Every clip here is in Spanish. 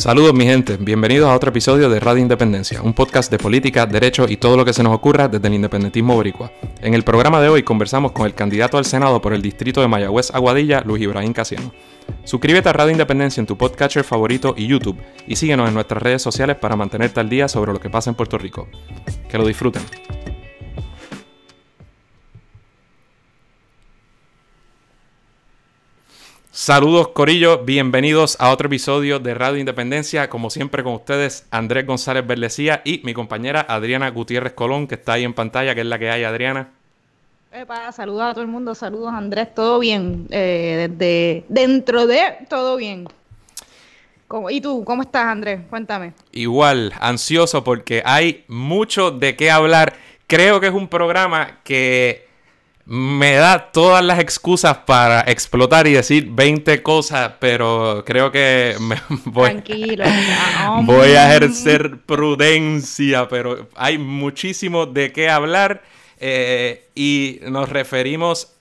Saludos mi gente, bienvenidos a otro episodio de Radio Independencia, un podcast de política, derecho y todo lo que se nos ocurra desde el independentismo boricua. En el programa de hoy conversamos con el candidato al Senado por el distrito de Mayagüez Aguadilla, Luis Ibrahim Casiano. Suscríbete a Radio Independencia en tu podcatcher favorito y YouTube y síguenos en nuestras redes sociales para mantenerte al día sobre lo que pasa en Puerto Rico. Que lo disfruten. Saludos Corillo, bienvenidos a otro episodio de Radio Independencia, como siempre con ustedes Andrés González Berlecía y mi compañera Adriana Gutiérrez Colón, que está ahí en pantalla, que es la que hay, Adriana. Epa, saludos a todo el mundo, saludos Andrés, todo bien, eh, desde dentro de todo bien. ¿Y tú, cómo estás Andrés? Cuéntame. Igual, ansioso porque hay mucho de qué hablar. Creo que es un programa que me da todas las excusas para explotar y decir 20 cosas, pero creo que me voy, Tranquilo, voy a ejercer prudencia, pero hay muchísimo de qué hablar eh, y nos referimos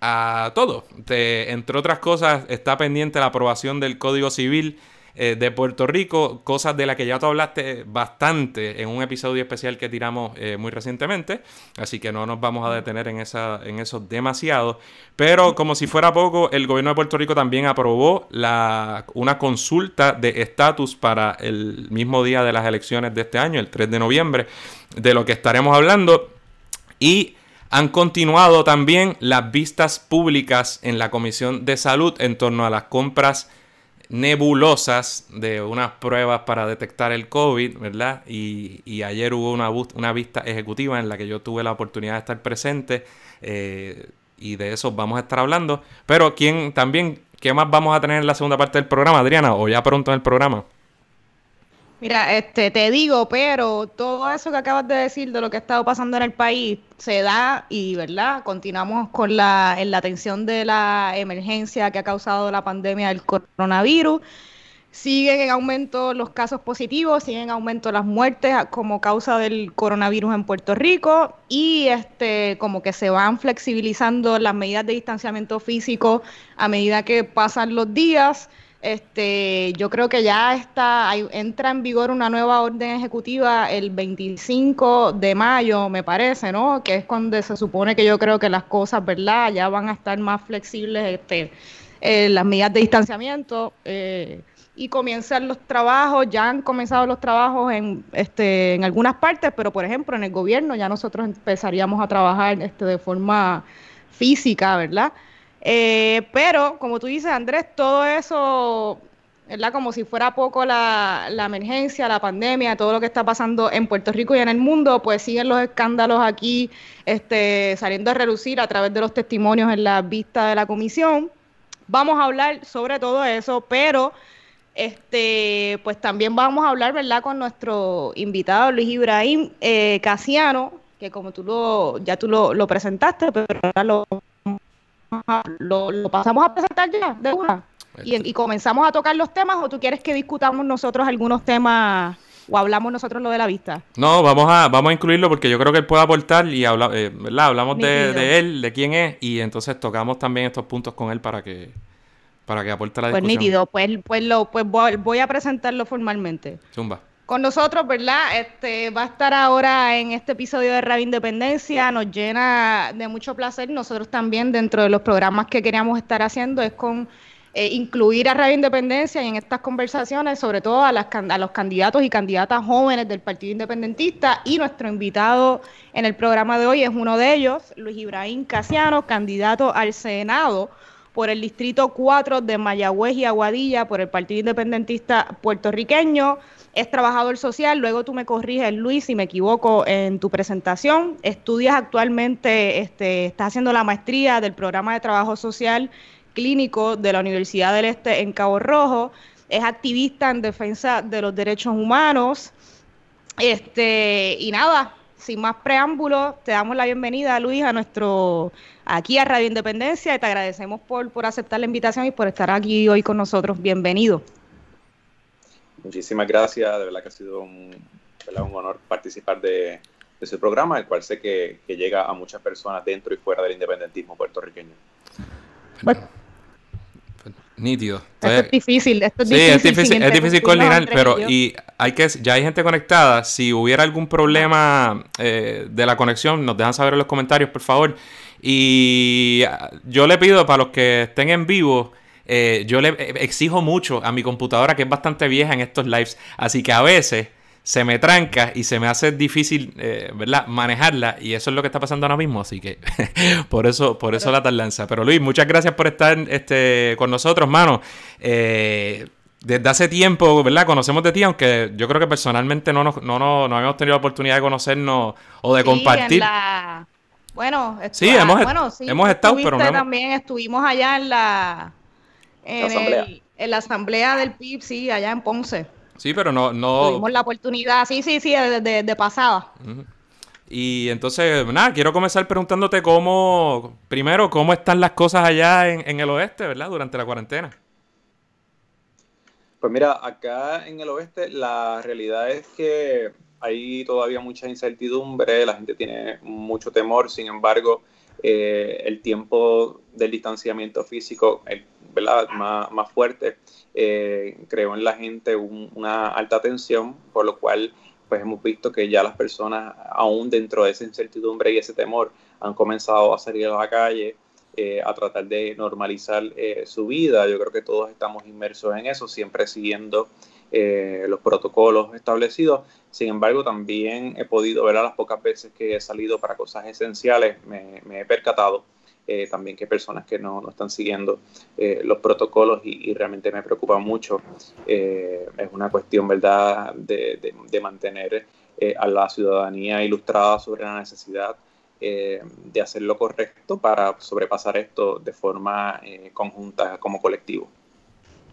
a todo. entre otras cosas, está pendiente la aprobación del Código Civil eh, de Puerto Rico, cosas de las que ya tú hablaste bastante en un episodio especial que tiramos eh, muy recientemente, así que no nos vamos a detener en, esa, en eso demasiado, pero como si fuera poco, el gobierno de Puerto Rico también aprobó la, una consulta de estatus para el mismo día de las elecciones de este año, el 3 de noviembre, de lo que estaremos hablando, y... Han continuado también las vistas públicas en la Comisión de Salud en torno a las compras nebulosas de unas pruebas para detectar el COVID, ¿verdad? Y, ayer hubo una, una, vista ejecutiva en la que yo tuve la oportunidad de estar presente eh, y de eso vamos a estar hablando. Pero ¿quién también, qué más vamos a tener en la segunda parte del programa, Adriana? ¿O ya pronto en el programa? Mira, este, te digo, pero todo eso que acabas de decir de lo que ha estado pasando en el país se da y, ¿verdad? Continuamos con la, en la atención de la emergencia que ha causado la pandemia del coronavirus. Siguen en aumento los casos positivos, siguen en aumento las muertes como causa del coronavirus en Puerto Rico y este como que se van flexibilizando las medidas de distanciamiento físico a medida que pasan los días. Este, yo creo que ya está, entra en vigor una nueva orden ejecutiva el 25 de mayo, me parece, ¿no? Que es cuando se supone que yo creo que las cosas, ¿verdad? Ya van a estar más flexibles, este, eh, las medidas de distanciamiento. Eh, y comienzan los trabajos, ya han comenzado los trabajos en, este, en algunas partes, pero por ejemplo en el gobierno ya nosotros empezaríamos a trabajar este, de forma física, ¿verdad? Eh, pero, como tú dices, Andrés, todo eso, ¿verdad? Como si fuera poco la, emergencia, la pandemia, todo lo que está pasando en Puerto Rico y en el mundo, pues siguen los escándalos aquí este, saliendo a relucir a través de los testimonios en la vista de la comisión. Vamos a hablar sobre todo eso, pero este, pues también vamos a hablar, ¿verdad?, con nuestro invitado Luis Ibrahim eh, Casiano, que como tú lo, ya tú lo, lo presentaste, pero ahora lo lo, pasamos a presentar ya, de una. Y, comenzamos a tocar los temas, o tú quieres que discutamos nosotros algunos temas o hablamos nosotros lo de la vista? No, vamos a, vamos a incluirlo porque yo creo que él puede aportar y habla, eh, hablamos de, él, de quién es, y entonces tocamos también estos puntos con él para que para que aporte la pues discusión. Pues nítido, pues, pues, lo, pues voy, a presentarlo formalmente. Zumba con nosotros, ¿verdad? Este va a estar ahora en este episodio de Radio Independencia, nos llena de mucho placer. Nosotros también dentro de los programas que queríamos estar haciendo es con eh, incluir a Radio Independencia y en estas conversaciones, sobre todo a, las, a los candidatos y candidatas jóvenes del Partido Independentista. Y nuestro invitado en el programa de hoy es uno de ellos, Luis Ibrahim Casiano, candidato al Senado por el Distrito 4 de Mayagüez y Aguadilla, por el Partido Independentista puertorriqueño es trabajador social, luego tú me corriges, Luis, si me equivoco en tu presentación. Estudias actualmente, este, estás haciendo la maestría del programa de trabajo social clínico de la Universidad del Este en Cabo Rojo. Es activista en defensa de los derechos humanos. Este, y nada, sin más preámbulos, te damos la bienvenida, Luis, a nuestro aquí a Radio Independencia y te agradecemos por, por aceptar la invitación y por estar aquí hoy con nosotros. Bienvenido. Muchísimas gracias, de verdad que ha sido un, un honor participar de, ese programa, el cual sé que, llega a muchas personas dentro y fuera del independentismo puertorriqueño. Nítido. esto es difícil, esto es sí, difícil. es difícil, es difícil coordinar, pero y hay que, ya hay gente conectada. Si hubiera algún problema eh, de la conexión, nos dejan saber en los comentarios, por favor. Y ah, yo le pido para los que estén en vivo, eh, yo le exijo mucho a mi computadora, que es bastante vieja en estos lives, así que a veces se me tranca y se me hace difícil, eh, ¿verdad? Manejarla y eso es lo que está pasando ahora mismo, así que por eso, por eso la tardanza. Pero Luis, muchas gracias por estar este, con nosotros, mano. Eh, desde hace tiempo, ¿verdad? Conocemos de ti, aunque yo creo que personalmente no, nos, no, no, no habíamos tenido la oportunidad de conocernos o de compartir. Bueno, sí, hemos, bueno, sí, hemos estado, pero no también estuvimos allá en la, en, el, en la asamblea del PIB, sí, allá en Ponce. Sí, pero no, no... Tuvimos la oportunidad, sí, sí, sí, de, de, pasada. Y entonces, nada, quiero comenzar preguntándote cómo, primero, cómo están las cosas allá en, el oeste, ¿verdad? Durante la cuarentena. Pues mira, acá en el oeste la realidad es que hay todavía mucha incertidumbre, la gente tiene mucho temor, sin embargo, eh, el tiempo del distanciamiento físico, ¿verdad? Más, más fuerte, eh, creó en la gente una alta tensión, por lo cual pues hemos visto que ya las personas, aún dentro de esa incertidumbre y ese temor, han comenzado a salir a la calle, eh, a tratar de normalizar eh, su vida. Yo creo que todos estamos inmersos en eso, siempre siguiendo los protocolos establecidos. Sin embargo, también he podido ver a las pocas veces que he salido para cosas esenciales, me he percatado eh, también que personas que no, no están siguiendo eh, los protocolos y, realmente me preocupa mucho. Eh, es una cuestión, ¿verdad?, de, de, mantener a la ciudadanía ilustrada sobre la necesidad de hacer lo correcto para sobrepasar esto de forma conjunta como colectivo.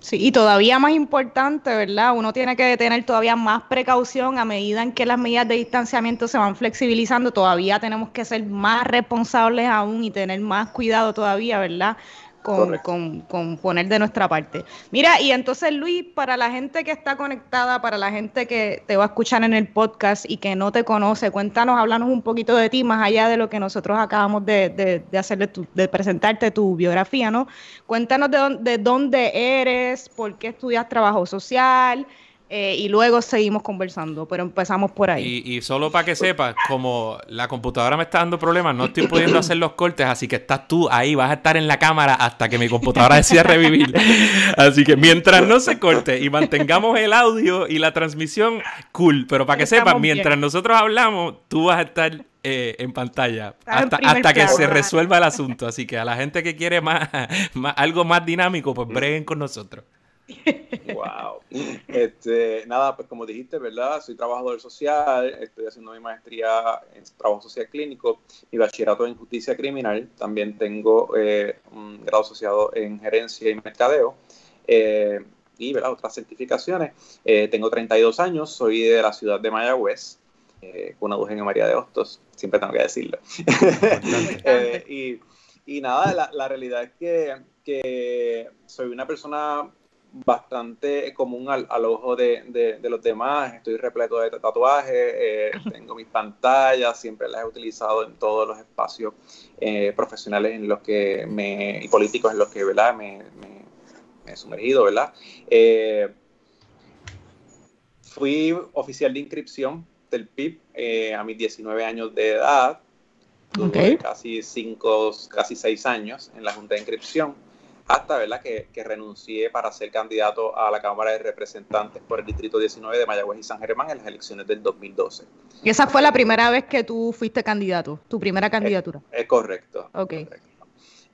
Sí, y todavía más importante, ¿verdad? Uno tiene que tener todavía más precaución a medida en que las medidas de distanciamiento se van flexibilizando. Todavía tenemos que ser más responsables aún y tener más cuidado todavía, ¿verdad? Con, con, poner de nuestra parte. Mira, y entonces Luis, para la gente que está conectada, para la gente que te va a escuchar en el podcast y que no te conoce, cuéntanos, háblanos un poquito de ti, más allá de lo que nosotros acabamos de, de, de hacerle de presentarte tu biografía, ¿no? Cuéntanos de, de dónde eres, por qué estudias trabajo social, eh, y luego seguimos conversando, pero empezamos por ahí. Y, solo para que sepas, como la computadora me está dando problemas, no estoy pudiendo hacer los cortes, así que estás tú ahí, vas a estar en la cámara hasta que mi computadora decida revivir. Así que mientras no se corte y mantengamos el audio y la transmisión, cool, pero para que sepas, mientras nosotros hablamos, tú vas a estar eh, en pantalla hasta, hasta que se resuelva el asunto. Así que a la gente que quiere más, más algo más dinámico, pues breguen con nosotros. Wow. Este, nada, pues como dijiste, ¿verdad? Soy trabajador social, estoy haciendo mi maestría en trabajo social clínico, mi bachillerato en justicia criminal, también tengo eh, un grado asociado en gerencia y mercadeo. Eh, y ¿verdad? otras certificaciones. Eh, tengo 32 años, soy de la ciudad de Mayagüez, con una en María de Hostos, siempre tengo que decirlo. y, y, nada, la, la realidad es que, que soy una persona bastante común al, ojo de, los demás. Estoy repleto de tatuajes, eh, tengo mis pantallas, siempre las he utilizado en todos los espacios eh, profesionales en los que me, y políticos en los que ¿verdad? Me, he sumergido. ¿verdad? Eh, fui oficial de inscripción del PIB a mis 19 años de edad. Casi 5, casi 6 años en la Junta de Inscripción hasta ¿verdad? Que, que, renuncié para ser candidato a la Cámara de Representantes por el Distrito 19 de Mayagüez y San Germán en las elecciones del 2012. ¿Y esa fue la primera vez que tú fuiste candidato, tu primera candidatura? Es, correcto. Ok.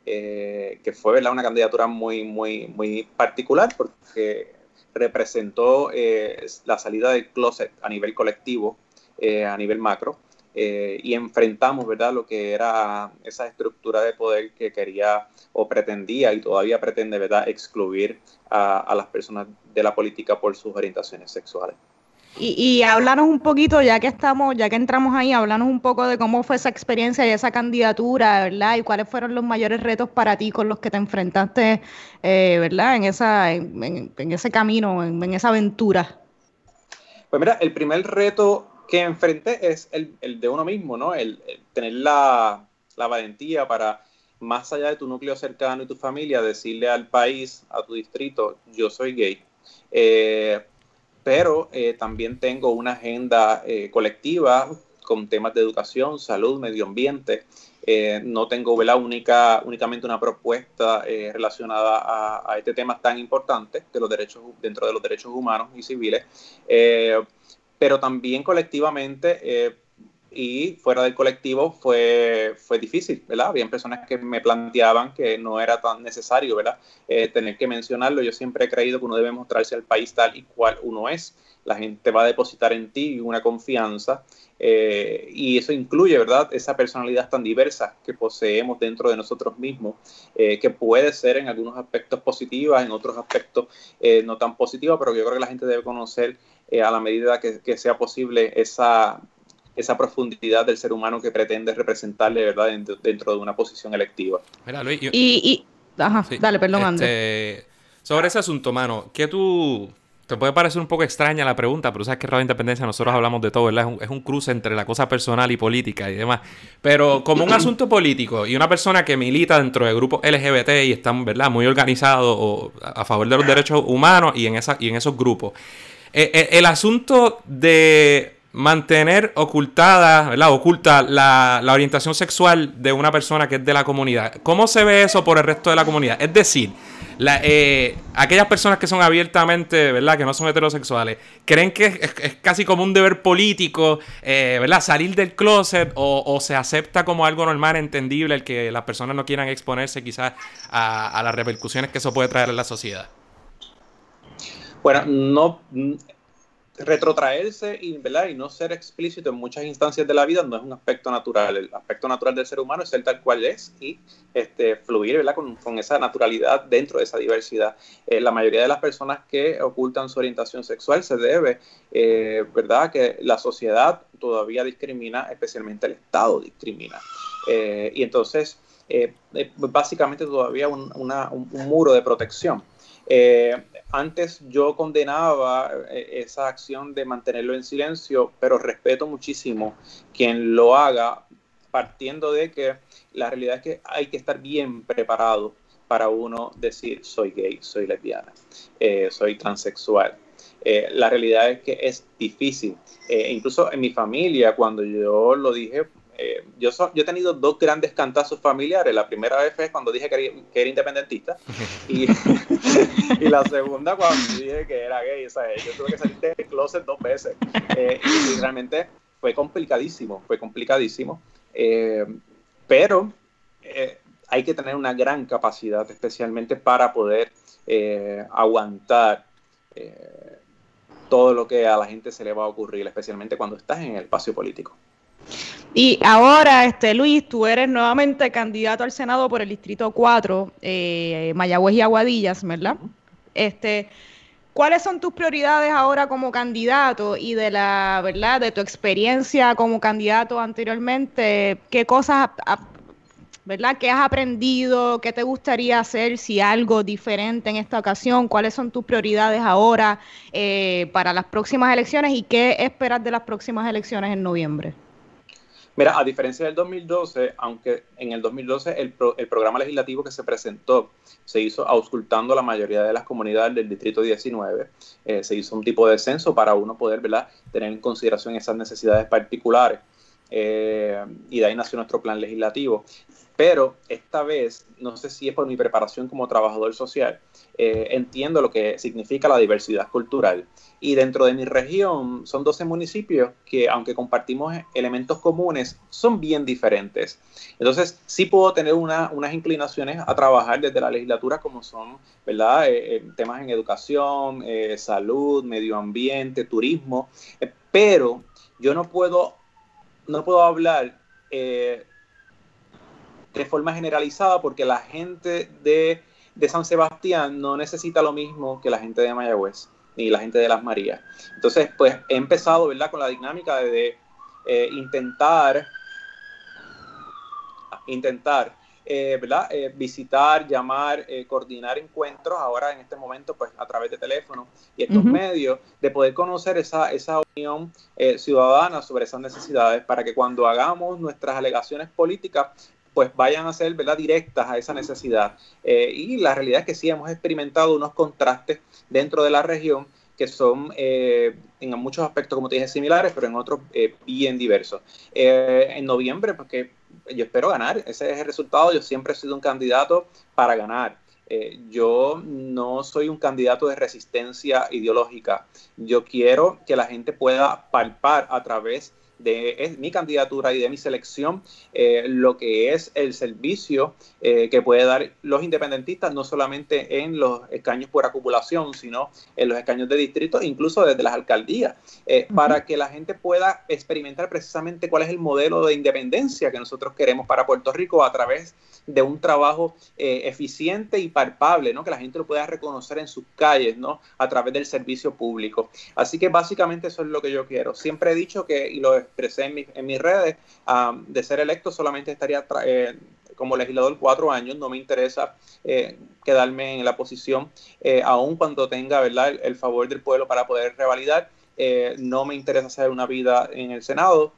Eh, que fue ¿verdad? una candidatura muy, muy, muy particular porque representó eh, la salida del closet a nivel colectivo, eh, a nivel macro, y enfrentamos ¿verdad? lo que era esa estructura de poder que quería o pretendía y todavía pretende, ¿verdad?, excluir a, las personas de la política por sus orientaciones sexuales. Y, y háblanos un poquito, ya que estamos, ya que entramos ahí, háblanos un poco de cómo fue esa experiencia y esa candidatura, ¿verdad? Y cuáles fueron los mayores retos para ti con los que te enfrentaste, eh, ¿verdad? En esa, en, ese camino, en, esa aventura. Pues mira, el primer reto que enfrenté es el, de uno mismo, ¿no? El, tener la, la valentía para más allá de tu núcleo cercano y tu familia, decirle al país, a tu distrito, yo soy gay. Eh, pero eh, también tengo una agenda eh, colectiva con temas de educación, salud, medio ambiente. no tengo ¿verdad? Única, únicamente una propuesta relacionada a, a, este tema tan importante de los derechos, dentro de los derechos humanos y civiles, pero también colectivamente y fuera del colectivo fue, fue difícil, ¿verdad? Había personas que me planteaban que no era tan necesario, ¿verdad? Eh, tener que mencionarlo. Yo siempre he creído que uno debe mostrarse al país tal y cual uno es. La gente va a depositar en ti una confianza eh, y eso incluye, ¿verdad? Esa personalidad tan diversa que poseemos dentro de nosotros mismos, eh, que puede ser en algunos aspectos positiva, en otros aspectos no tan positiva, pero yo creo que la gente debe conocer a la medida que, que sea posible esa esa profundidad del ser humano que pretende representarle, ¿verdad?, dentro, de una posición electiva. Mira, Luis, y, Ajá, dale, perdón, este, Sobre ese asunto, mano, ¿qué tú... Te puede parecer un poco extraña la pregunta, pero sabes que Radio Independencia nosotros hablamos de todo, ¿verdad? Es un, cruce entre la cosa personal y política y demás. Pero como un asunto político y una persona que milita dentro de grupos LGBT y están, ¿verdad?, muy organizados a favor de los derechos humanos y en, esa, y en esos grupos. Eh, eh, el asunto de mantener ocultada, ¿verdad? Oculta la, orientación sexual de una persona que es de la comunidad. ¿Cómo se ve eso por el resto de la comunidad? Es decir, eh, aquellas personas que son abiertamente, ¿verdad? Que no son heterosexuales, creen que es, casi como un deber político, eh, ¿verdad? Salir del closet o, se acepta como algo normal, entendible, el que las personas no quieran exponerse quizás a, a las repercusiones que eso puede traer en la sociedad. Bueno, no retrotraerse y, ¿verdad? y no ser explícito en muchas instancias de la vida no es un aspecto natural. El aspecto natural del ser humano es ser tal cual es y este, fluir. Con, esa naturalidad dentro de esa diversidad. Eh, la mayoría de las personas que ocultan su orientación sexual se debe, eh, ¿verdad?, que la sociedad todavía discrimina, especialmente el Estado discrimina. Eh, y entonces, básicamente todavía un, un muro de protección. Eh, antes yo condenaba eh, esa acción de mantenerlo en silencio, pero respeto muchísimo quien lo haga partiendo de que la realidad es que hay que estar bien preparado para uno decir soy gay, soy lesbiana, eh, soy transexual. la realidad es que es difícil. incluso en mi familia, cuando yo lo dije, eh, yo, yo he tenido dos grandes cantazos familiares. La primera vez fue cuando dije que era, independentista y, y, la segunda cuando dije que era gay. O sea, yo tuve que salir del closet dos veces. Eh, y realmente fue complicadísimo, fue complicadísimo. Eh, pero hay que tener una gran capacidad, especialmente para poder aguantar todo lo que a la gente se le va a ocurrir, especialmente cuando estás en el espacio político. Y ahora, este Luis, tú eres nuevamente candidato al Senado por el Distrito 4, eh, Mayagüez y Aguadillas, ¿verdad? Este, ¿Cuáles son tus prioridades ahora como candidato y de la verdad de tu experiencia como candidato anteriormente? ¿Qué cosas, verdad, qué has aprendido? ¿Qué te gustaría hacer si algo diferente en esta ocasión? ¿Cuáles son tus prioridades ahora eh, para las próximas elecciones y qué esperas de las próximas elecciones en noviembre? Mira, a diferencia del 2012, aunque en el 2012 el, el programa legislativo que se presentó se hizo auscultando a la mayoría de las comunidades del Distrito 19, eh, se hizo un tipo de censo para uno poder ¿verdad? tener en consideración esas necesidades particulares. Eh, y de ahí nació nuestro plan legislativo. Pero esta vez, no sé si es por mi preparación como trabajador social, eh, entiendo lo que significa la diversidad cultural. Y dentro de mi región son 12 municipios que, aunque compartimos elementos comunes, son bien diferentes. Entonces, sí puedo tener unas inclinaciones a trabajar desde la legislatura, como son ¿verdad? Eh, eh, temas en educación, salud, medio ambiente, turismo, pero yo no puedo, no puedo hablar de forma generalizada porque la gente de, San Sebastián no necesita lo mismo que la gente de Mayagüez ni la gente de Las Marías. Entonces, pues he empezado, ¿verdad?, con la dinámica de, eh, intentar, intentar, eh, ¿verdad?, eh, visitar, llamar, coordinar encuentros, ahora en este momento, pues a través de teléfono y estos medios, de poder conocer esa, esa opinión ciudadana sobre esas necesidades para que cuando hagamos nuestras alegaciones políticas pues vayan a ser ¿verdad? directas a esa necesidad. y la realidad es que sí hemos experimentado unos contrastes dentro de la región que son en muchos aspectos, como te dije, similares, pero en otros bien diversos. en noviembre, porque yo espero ganar, ese es el resultado, yo siempre he sido un candidato para ganar. Eh, yo no soy un candidato de resistencia ideológica. Yo quiero que la gente pueda palpar a través de mi candidatura y de mi selección eh, lo que es el servicio eh, que puede dar los independentistas, no solamente en los escaños por acumulación, sino en los escaños de distrito, incluso desde las alcaldías, eh, para que la gente pueda experimentar precisamente cuál es el modelo de independencia que nosotros queremos para Puerto Rico a través de un trabajo eficiente y palpable, ¿no? que la gente lo pueda reconocer en sus calles, ¿no? a través del servicio público. Así que básicamente eso es lo que yo quiero. Siempre he dicho que, y lo expresé en, en mis redes, de ser electo solamente estaría eh, como legislador cuatro años, no me interesa eh, quedarme en la posición, eh, aun cuando tenga ¿verdad? El, favor del pueblo para poder revalidar. No me interesa hacer una vida en el Senado.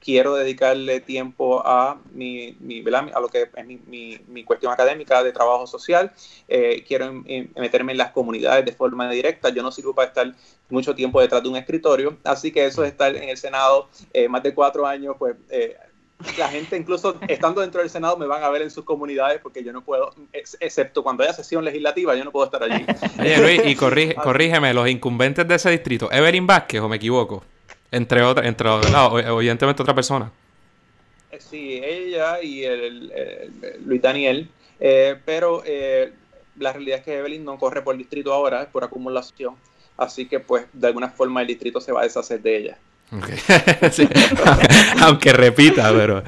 quiero dedicarle tiempo a, mi, a lo que es mi, mi, cuestión académica de trabajo social. quiero meterme en las comunidades de forma directa. Yo no sirvo para estar mucho tiempo detrás de un escritorio. Así que eso de estar en el Senado eh, más de cuatro años, pues eh, la gente incluso estando dentro del Senado me van a ver en sus comunidades porque yo no puedo, excepto cuando haya sesión legislativa, yo no puedo estar allí. Oye Luis, y corrígeme, los incumbentes de ese distrito, Evelyn Vázquez o me equivoco, entre otras, entre evidentemente otra persona. Eh, sí, ella y el, Luis Daniel, pero la realidad es que Evelyn no corre por distrito ahora, es por acumulación así que pues de alguna forma el distrito se va a deshacer de ella. aunque repita, pero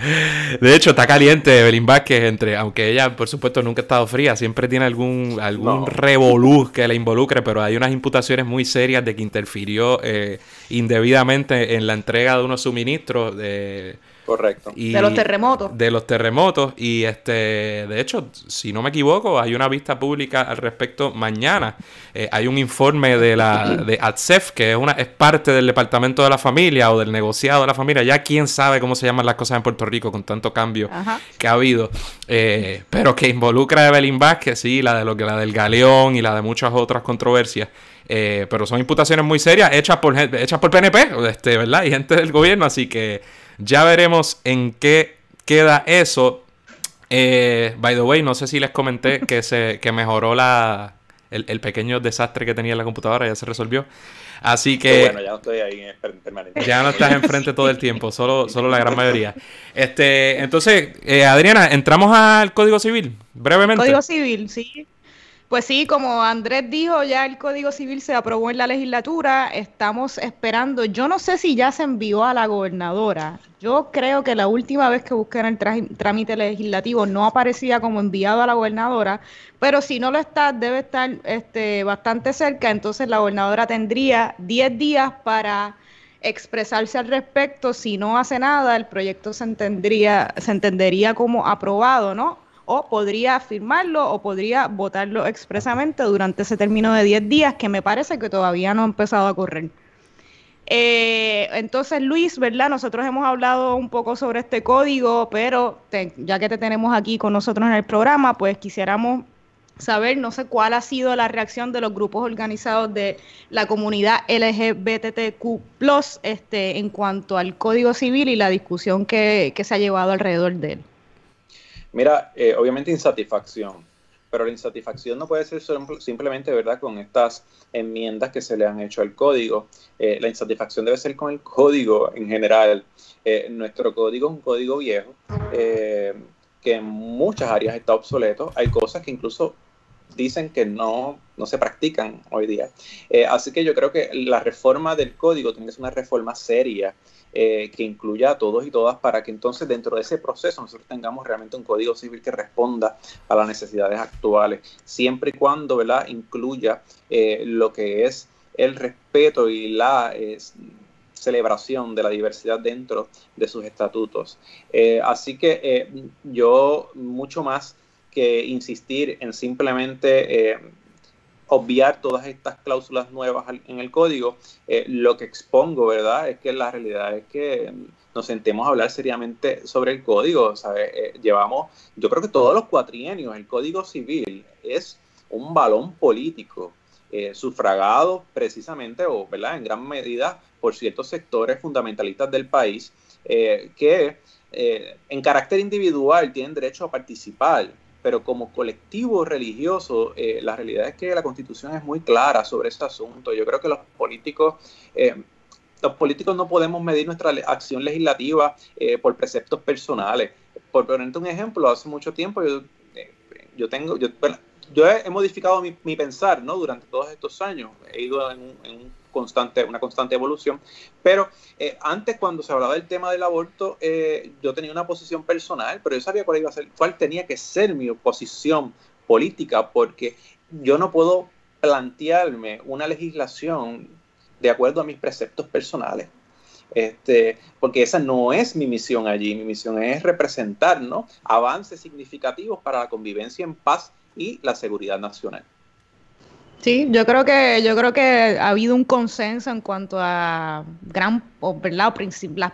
de hecho está caliente Evelyn Vázquez entre, aunque ella por supuesto nunca ha estado fría, siempre tiene algún algún revolú que la involucre, pero hay unas imputaciones muy serias de que interfirió eh, indebidamente en la entrega de unos suministros de Correcto. de los terremotos. De los terremotos. Y este, de hecho, si no me equivoco, hay una vista pública al respecto mañana. Eh, hay un informe de la de ATSEF, que es una, es parte del departamento de la familia o del negociado de la familia. Ya quién sabe cómo se llaman las cosas en Puerto Rico con tanto cambio que ha habido. Eh, pero que involucra a Evelyn Vázquez, sí, la de lo que la del Galeón y la de muchas otras controversias. Eh, pero son imputaciones muy serias hechas por hechas por PNP, este, ¿verdad? Y gente del gobierno, así que ya veremos en qué queda eso. Eh, by the way, no sé si les comenté que se que mejoró la el, pequeño desastre que tenía la computadora, ya se resolvió. Así que. bueno, ya no estoy ahí permanente. Ya no estás enfrente todo el tiempo, solo, solo la gran mayoría. Este, entonces, eh, Adriana, entramos al Código Civil, brevemente. Código Civil, sí. Pues sí, como Andrés dijo, ya el Código Civil se aprobó en la legislatura, estamos esperando, yo no sé si ya se envió a la gobernadora, yo creo que la última vez que busqué en el trámite legislativo no aparecía como enviado a la gobernadora, pero si no lo está, debe estar este, bastante cerca, entonces la gobernadora tendría 10 días para expresarse al respecto, si no hace nada, el proyecto se, entendería, se entendería como aprobado, ¿no? O podría firmarlo o podría votarlo expresamente durante ese término de 10 días que me parece que todavía no ha empezado a correr. Eh, entonces, Luis, ¿verdad? Nosotros hemos hablado un poco sobre este código, pero ya que te tenemos aquí con nosotros en el programa, pues quisiéramos saber, no sé cuál ha sido la reacción de los grupos organizados de la comunidad LGBTQ, este, en cuanto al código civil y la discusión que se ha llevado alrededor de él. Mira, eh, obviamente insatisfacción, pero la insatisfacción no puede ser simplemente, ¿verdad?, con estas enmiendas que se le han hecho al código. Eh, la insatisfacción debe ser con el código en general. Eh, nuestro código es un código viejo que en muchas áreas está obsoleto. Hay cosas que incluso dicen que no, no se practican hoy día. así que yo creo que la reforma del código tiene que ser una reforma seria eh, que incluya a todos y todas para que entonces dentro de ese proceso nosotros tengamos realmente un código civil que responda a las necesidades actuales, siempre y cuando ¿verdad? incluya eh, lo que es el respeto y la celebración de la diversidad dentro de sus estatutos. Eh, así que yo mucho más que insistir en simplemente obviar todas estas cláusulas nuevas en el código, eh, lo que expongo, ¿verdad? Es que la realidad es que nos sentemos a hablar seriamente sobre el código, ¿sabes? Eh, llevamos, yo creo que todos los cuatrienios, el código civil es un balón político eh, sufragado precisamente o ¿verdad? en gran medida por ciertos sectores fundamentalistas del país que en carácter individual tienen derecho a participar pero como colectivo religioso, eh, la realidad es que la constitución es muy clara sobre este asunto. Yo creo que los políticos, eh, los políticos no podemos medir nuestra acción legislativa eh, por preceptos personales. Por ponerte un ejemplo, hace mucho tiempo yo, yo tengo, yo, yo he, modificado mi, mi, pensar, ¿no? Durante todos estos años, he ido en un constante, una constante evolución. Pero eh, antes, cuando se hablaba del tema del aborto, eh, yo tenía una posición personal, pero yo sabía cuál iba a ser, cuál tenía que ser mi posición política, porque yo no puedo plantearme una legislación de acuerdo a mis preceptos personales. Este, porque esa no es mi misión allí, mi misión es representar ¿no? avances significativos para la convivencia en paz y la seguridad nacional. Sí, yo creo que yo creo que ha habido un consenso en cuanto a gran, ¿verdad? las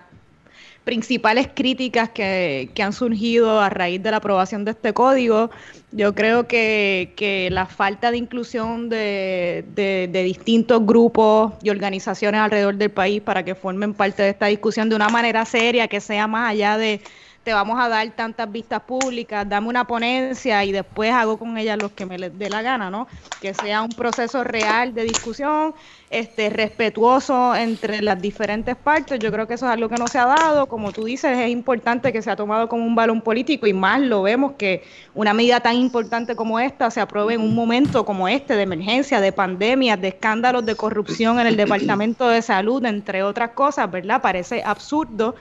principales críticas que, han surgido a raíz de la aprobación de este código. Yo creo que, la falta de inclusión de, de, distintos grupos y organizaciones alrededor del país para que formen parte de esta discusión de una manera seria, que sea más allá de te vamos a dar tantas vistas públicas, dame una ponencia y después hago con ella lo que me dé la gana, ¿no? Que sea un proceso real de discusión, este, respetuoso entre las diferentes partes. Yo creo que eso es algo que no se ha dado. Como tú dices, es importante que se ha tomado como un balón político y más lo vemos que una medida tan importante como esta se apruebe en un momento como este de emergencia, de pandemia, de escándalos de corrupción en el Departamento de Salud, entre otras cosas, ¿verdad? Parece absurdo.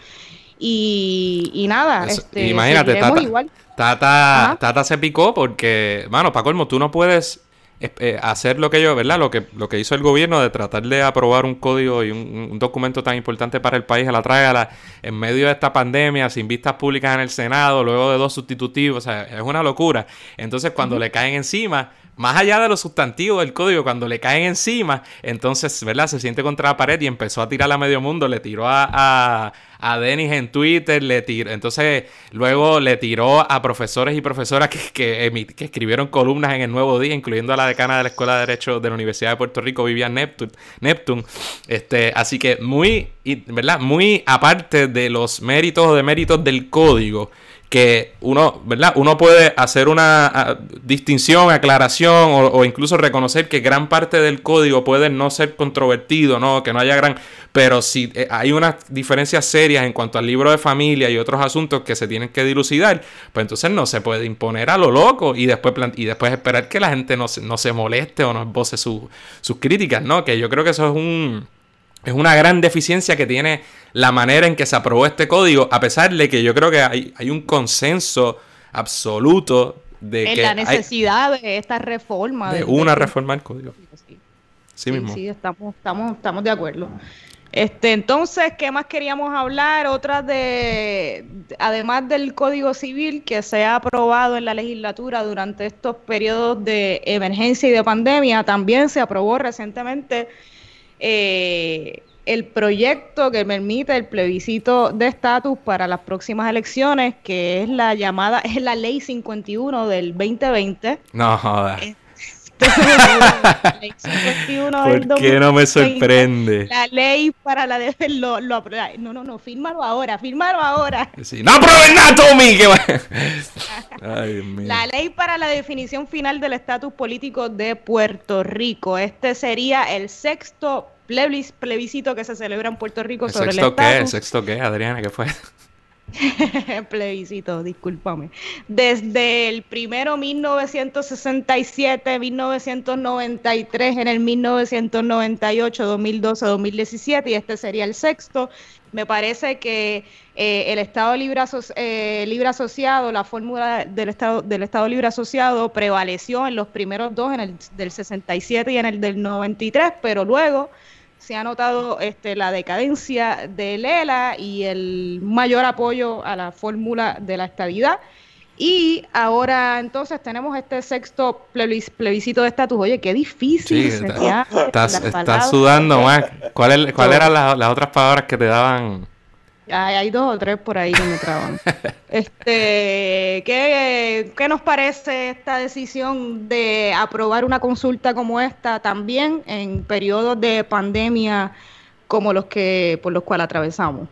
Y, nada, este, imagínate, Tata, igual. Tata, se picó porque, mano, para colmo, tú no puedes eh, hacer lo que yo, ¿verdad? Lo que, lo que hizo el gobierno de tratar de aprobar un código y un, documento tan importante para el país a la trágala en medio de esta pandemia, sin vistas públicas en el Senado, luego de dos sustitutivos, o sea, es una locura. Entonces, cuando le caen encima, más allá de los sustantivos del código, cuando le caen encima, entonces, ¿verdad? Se siente contra la pared y empezó a tirar a medio mundo, le tiró a, a, Denis en Twitter, le tiró, entonces luego le tiró a profesores y profesoras que, que, escribieron columnas en el Nuevo Día, incluyendo a la decana de la Escuela de Derecho de la Universidad de Puerto Rico, Vivian Neptune. Neptune. Este, así que muy, ¿verdad? Muy aparte de los méritos o deméritos del código, que uno, ¿verdad? Uno puede hacer una distinción, aclaración o, incluso reconocer que gran parte del código puede no ser controvertido, ¿no? Que no haya gran... Pero si eh, hay unas diferencias serias en cuanto al libro de familia y otros asuntos que se tienen que dilucidar, pues entonces no se puede imponer a lo loco y después, y después esperar que la gente no se, no se moleste o no esboce sus críticas, ¿no? Que yo creo que eso es un es una gran deficiencia que tiene la manera en que se aprobó este código, a pesar de que yo creo que hay, hay un consenso absoluto de en que la necesidad de esta reforma. De, una reforma del código. Sí, sí, mismo. sí estamos, estamos, estamos de acuerdo. Este, entonces, ¿qué más queríamos hablar? Otra de, además del Código Civil que se ha aprobado en la legislatura durante estos periodos de emergencia y de pandemia, también se aprobó recientemente eh, el proyecto que permite el plebiscito de estatus para las próximas elecciones, que es la llamada, es la ley 51 del 2020. No jodas. ¿Por qué no me sorprende? La ley para la de lo, lo, no, no, no, fírmalo ahora, fírmalo ahora. no aprueben nada, Tommy. La ley para la definición final del estatus político de Puerto Rico. Este sería el sexto plebiscito que se celebra en Puerto Rico sobre el estatus. Qué? ¿El sexto qué, Adriana? ¿Qué fue? plebiscito, discúlpame. Desde el primero 1967, 1993, en el 1998, 2012, 2017 y este sería el sexto. Me parece que eh, el Estado libre, eh, libre asociado, la fórmula del Estado del Estado libre asociado prevaleció en los primeros dos, en el del 67 y en el del 93, pero luego se ha notado este, la decadencia de Lela y el mayor apoyo a la fórmula de la estabilidad. Y ahora entonces tenemos este sexto plebiscito de estatus. Oye, qué difícil. Sí, estás, sudando más. ¿Cuáles cuál eran las, otras palabras que te daban? Hay, dos o tres por ahí que me traban. este, ¿qué, ¿Qué nos parece esta decisión de aprobar una consulta como esta también en periodos de pandemia como los que por los cuales atravesamos?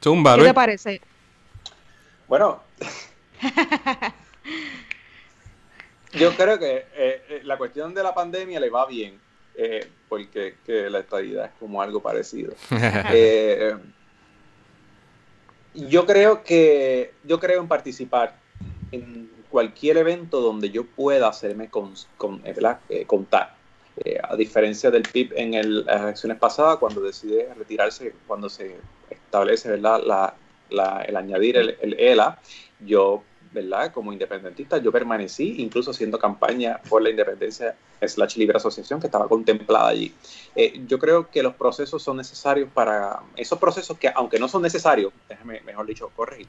¿Qué te parece? Bueno, yo creo que eh, eh, la cuestión de la pandemia le va bien, eh, porque la estadidad es como algo parecido. yo creo que yo creo en participar en cualquier evento donde yo pueda hacerme con, contar. a diferencia del PIB en las elecciones pasadas, cuando decide retirarse, cuando se establece ¿verdad? La, el añadir el, ELA, yo, ¿verdad? Como independentista, yo permanecí incluso haciendo campaña por la independencia slash libre asociación que estaba contemplada allí. Eh, yo creo que los procesos son necesarios para, esos procesos que aunque no son necesarios, déjame mejor dicho, corregir,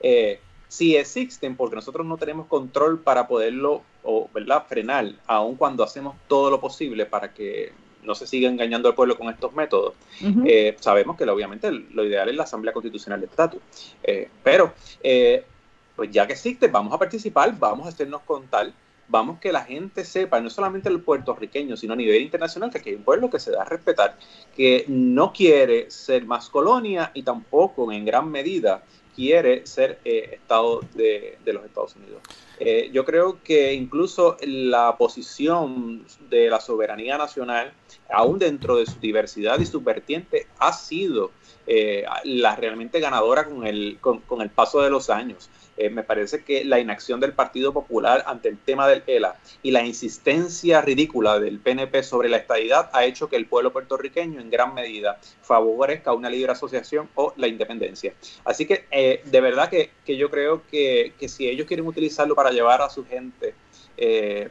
eh, si existen porque nosotros no tenemos control para poderlo o, ¿verdad? frenar, aun cuando hacemos todo lo posible para que no se siga engañando al pueblo con estos métodos. Eh, sabemos que obviamente lo ideal es la Asamblea Constitucional de Estatus, eh, pero eh, pues ya que existe, vamos a participar, vamos a hacernos contar, vamos que la gente sepa, no solamente el puertorriqueño, sino a nivel internacional, que aquí hay un pueblo que se da a respetar, que no quiere ser más colonia y tampoco en gran medida quiere ser Estado de, los Estados Unidos. Eh, yo creo que incluso la posición de la soberanía nacional, aún dentro de su diversidad y su vertiente, ha sido eh, la realmente ganadora con el, con, el paso de los años. Eh, me parece que la inacción del Partido Popular ante el tema del ELA y la insistencia ridícula del PNP sobre la estadidad ha hecho que el pueblo puertorriqueño en gran medida favorezca una libre asociación o la independencia. Así que de verdad que, yo creo que, que si ellos quieren utilizarlo para llevar a su gente, eh,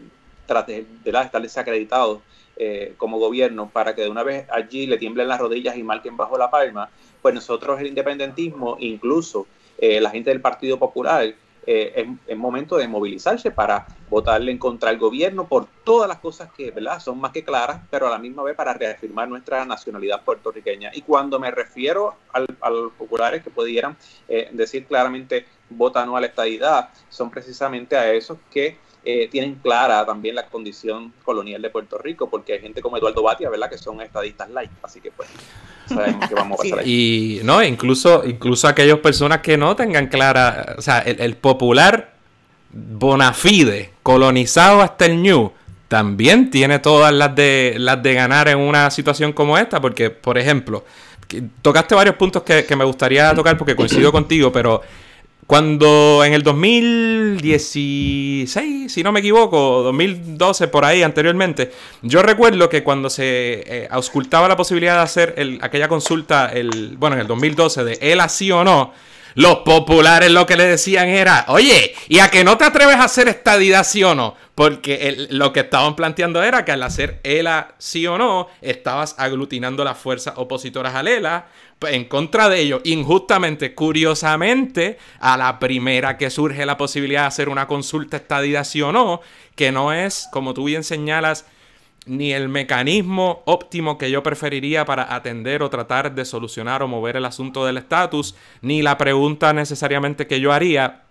de, estar desacreditados eh, como gobierno, para que de una vez allí le tiemblen las rodillas y marquen bajo la palma, pues nosotros el independentismo, incluso eh, la gente del Partido Popular, eh, es, momento de movilizarse para votarle en contra del gobierno por todas las cosas que ¿verdad? son más que claras, pero a la misma vez para reafirmar nuestra nacionalidad puertorriqueña. Y cuando me refiero a los populares que pudieran eh, decir claramente vota no a la estadidad, son precisamente a esos que eh, tienen clara también la condición colonial de Puerto Rico, porque hay gente como Eduardo Batia, ¿verdad?, que son estadistas light, así que pues sabemos que vamos a pasar ahí. Y no, incluso, incluso aquellas personas que no tengan clara, o sea, el, el popular bonafide, colonizado hasta el new, también tiene todas las de, las de ganar en una situación como esta, porque, por ejemplo, tocaste varios puntos que, que me gustaría tocar porque coincido contigo, pero cuando en el 2016, si no me equivoco, 2012 por ahí anteriormente, yo recuerdo que cuando se eh, auscultaba la posibilidad de hacer el, aquella consulta, el, bueno, en el 2012 de él así o no, los populares lo que le decían era, oye, ¿y a que no te atreves a hacer estadidad sí o no? Porque lo que estaban planteando era que al hacer ELA sí o no, estabas aglutinando las fuerzas opositoras al ELA en contra de ellos. Injustamente, curiosamente, a la primera que surge la posibilidad de hacer una consulta estadidad sí o no, que no es, como tú bien señalas, ni el mecanismo óptimo que yo preferiría para atender o tratar de solucionar o mover el asunto del estatus, ni la pregunta necesariamente que yo haría,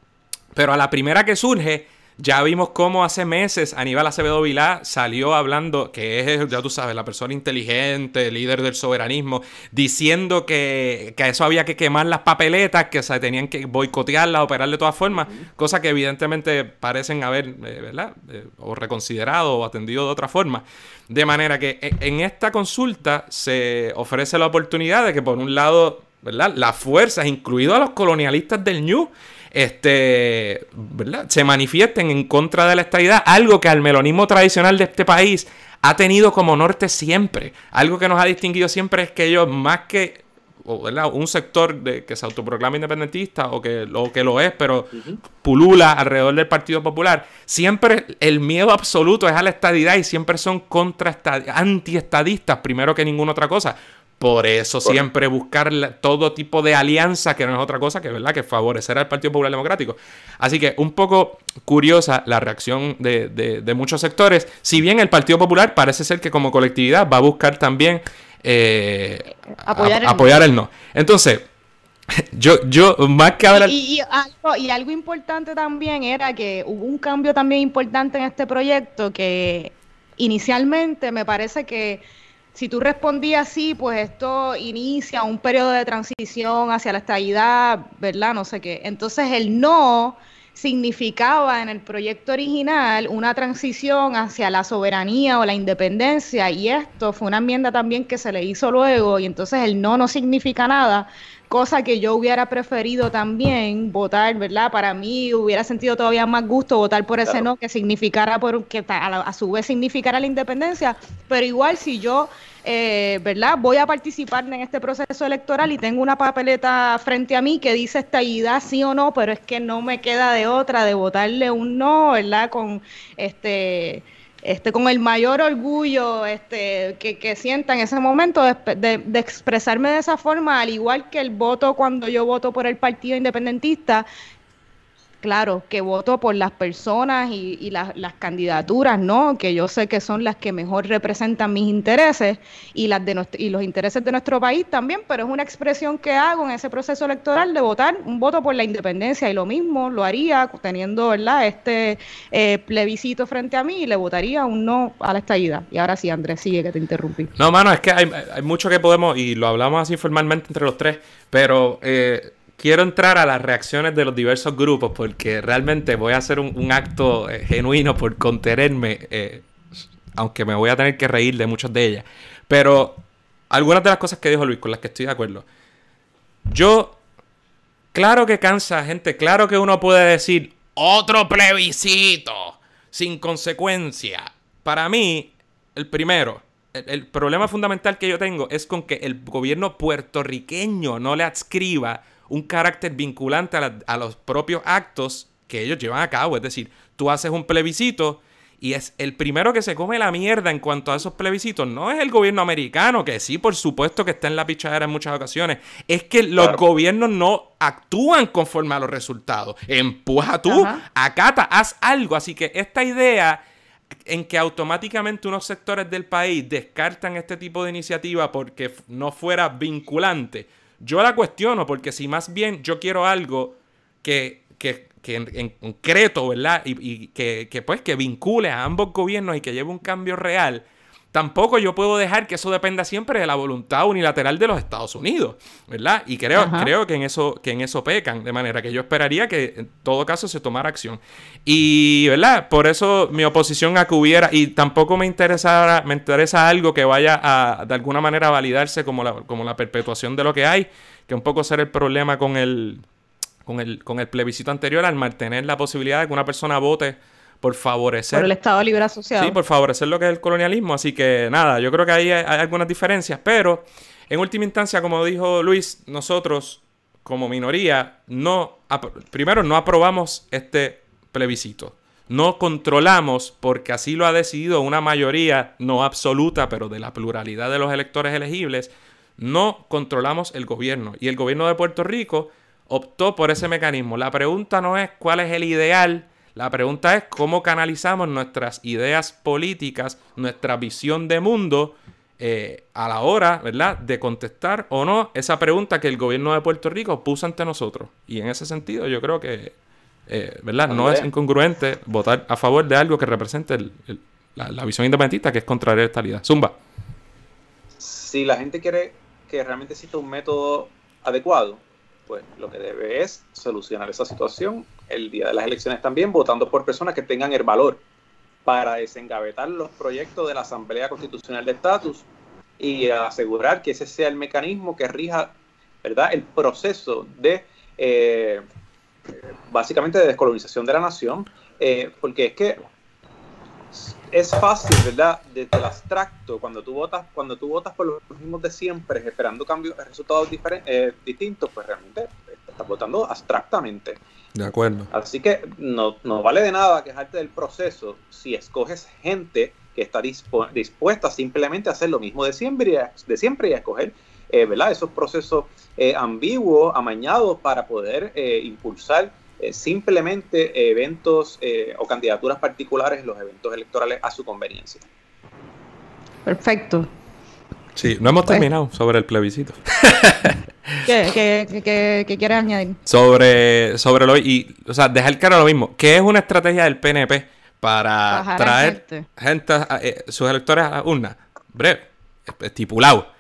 pero a la primera que surge, ya vimos cómo hace meses Aníbal Acevedo Vilá salió hablando, que es, ya tú sabes, la persona inteligente, líder del soberanismo, diciendo que, que a eso había que quemar las papeletas, que se tenían que boicotearlas, operar de todas formas, cosa que evidentemente parecen haber, eh, ¿verdad? Eh, o reconsiderado o atendido de otra forma. De manera que e, en esta consulta se ofrece la oportunidad de que por un lado, ¿verdad? Las fuerzas, incluidos a los colonialistas del New, este, ¿verdad? se manifiesten en contra de la estadidad, algo que al melonismo tradicional de este país ha tenido como norte siempre. Algo que nos ha distinguido siempre es que ellos, más que un sector de, que se autoproclama independentista o que, lo que lo es, pero pulula alrededor del Partido Popular, siempre el miedo absoluto es a la estadidad y siempre son contra antiestadistas primero que ninguna otra cosa. Por eso siempre buscar todo tipo de alianza, que no es otra cosa que, ¿verdad? que favorecer al Partido Popular Democrático. Así que un poco curiosa la reacción de, muchos sectores. Si bien el Partido Popular parece ser que como colectividad va a buscar también eh, apoyar, el, no. Entonces, yo, yo, más que hablar... Y, algo, y algo importante también era que hubo un cambio también importante en este proyecto que inicialmente me parece que si tú respondías sí, pues esto inicia un periodo de transición hacia la estabilidad, ¿verdad? No sé qué. Entonces el no significaba en el proyecto original una transición hacia la soberanía o la independencia y esto fue una enmienda también que se le hizo luego y entonces el no no significa nada cosa que yo hubiera preferido también votar, ¿verdad? Para mí hubiera sentido todavía más gusto votar por ese no que significara, por, que a, su vez significara la independencia, pero igual si yo, eh, ¿verdad? Voy a participar en este proceso electoral y tengo una papeleta frente a mí que dice esta idea sí o no, pero es que no me queda de otra de votarle un no, ¿verdad? Con este este, con el mayor orgullo este, que, sienta en ese momento de, expresarme de esa forma, al igual que el voto cuando yo voto por el partido independentista, claro, que voto por las personas y, las, candidaturas, ¿no? Que yo sé que son las que mejor representan mis intereses y, las de y los intereses de nuestro país también, pero es una expresión que hago en ese proceso electoral de votar un voto por la independencia y lo mismo lo haría teniendo, ¿verdad? Este eh, plebiscito frente a mí y le votaría un no a la estallida. Y ahora sí, Andrés, sigue que te interrumpí. No, mano, es que hay, hay mucho que podemos, y lo hablamos así formalmente entre los tres, pero... Eh, quiero entrar a las reacciones de los diversos grupos porque realmente voy a hacer un, acto eh, genuino por contenerme, eh, aunque me voy a tener que reír de muchas de ellas. Pero algunas de las cosas que dijo Luis, con las que estoy de acuerdo. Yo, claro que cansa, gente, claro que uno puede decir otro plebiscito sin consecuencia. Para mí, el primero, el, problema fundamental que yo tengo es con que el gobierno puertorriqueño no le adscriba un carácter vinculante a, los propios actos que ellos llevan a cabo. Es decir, tú haces un plebiscito y es el primero que se come la mierda en cuanto a esos plebiscitos. No es el gobierno americano, que sí, por supuesto que está en la pichadera en muchas ocasiones. Es que los gobiernos no actúan conforme a los resultados. Empuja tú, acata, haz algo. Así que esta idea en que automáticamente unos sectores del país descartan este tipo de iniciativa porque no fuera vinculante yo la cuestiono porque si más bien yo quiero algo que, que, que en, concreto, ¿verdad? Y, que, que, pues que vincule a ambos gobiernos y que lleve un cambio real, tampoco yo puedo dejar que eso dependa siempre de la voluntad unilateral de los Estados Unidos, ¿verdad? Y creo, creo que, en eso, que en eso pecan, de manera que yo esperaría que en todo caso se tomara acción. Y, ¿verdad? Por eso mi oposición a que hubiera, y tampoco me, interesa, me interesa algo que vaya a, de alguna manera, validarse como la, como la perpetuación de lo que hay, que un poco ser el problema con el, con el, con el plebiscito anterior, al mantener la posibilidad de que una persona vote por favorecer... Por el Estado Libre Asociado. Sí, por favorecer lo que es el colonialismo. Así que nada, yo creo que ahí hay, algunas diferencias, pero en última instancia, como dijo Luis, nosotros como minoría no... Primero, no aprobamos este plebiscito. No controlamos, porque así lo ha decidido una mayoría, no absoluta, pero de la pluralidad de los electores elegibles, no controlamos el gobierno. Y el gobierno de Puerto Rico optó por ese mecanismo. La pregunta no es cuál es el ideal la pregunta es cómo canalizamos nuestras ideas políticas, nuestra visión de mundo eh, a la hora, ¿verdad?, de contestar o no esa pregunta que el gobierno de Puerto Rico puso ante nosotros. Y en ese sentido yo creo que, eh, ¿verdad?, no es incongruente votar a favor de algo que represente la, visión independentista, que es contraria a esta idea. Zumba. Si la gente quiere que realmente exista un método adecuado, pues lo que debe es solucionar esa situación el día de las elecciones también, votando por personas que tengan el valor para desengavetar los proyectos de la Asamblea Constitucional de Estatus y asegurar que ese sea el mecanismo que rija ¿verdad? el proceso de eh, básicamente de descolonización de la nación, eh, porque es que es fácil, ¿verdad? Desde el abstracto, cuando tú votas, cuando tú votas por los mismos de siempre, esperando cambios, resultados diferentes, eh, distintos, pues realmente estás votando abstractamente. De acuerdo. Así que no, no vale de nada quejarte del proceso si escoges gente que está dispuesta simplemente a hacer lo mismo de siempre, de siempre y a escoger eh, ¿verdad? esos procesos eh, ambiguos, amañados para poder eh, simplemente eventos o candidaturas particulares en los eventos electorales a su conveniencia. Perfecto. Sí, no hemos pues- terminado sobre el plebiscito. ¿Qué, quieres añadir? Sobre, sobre lo y, o sea, dejar claro lo mismo. ¿Qué es una estrategia del PNP para traer gente, a, sus electores a la urna? Breve, estipulado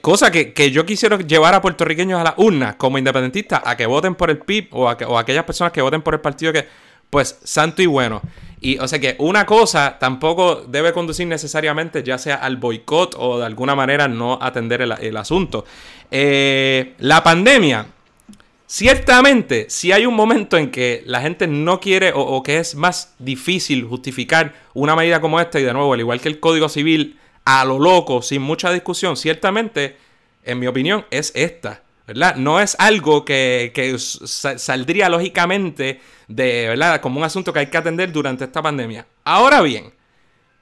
cosa que, yo quisiera llevar a puertorriqueños a la urna como independentistas a que voten por el PIB o, a o aquellas personas que voten por el partido que, pues, santo y bueno. Y, o sea que una cosa tampoco debe conducir necesariamente ya sea al boicot o de alguna manera no atender el, asunto. Eh, la pandemia, ciertamente, si hay un momento en que la gente no quiere o, o que es más difícil justificar una medida como esta y de nuevo, al igual que el Código Civil, a lo loco, sin mucha discusión, ciertamente, en mi opinión, es esta. ¿verdad? No es algo que, saldría lógicamente de, ¿verdad? Como un asunto que hay que atender durante esta pandemia. Ahora bien,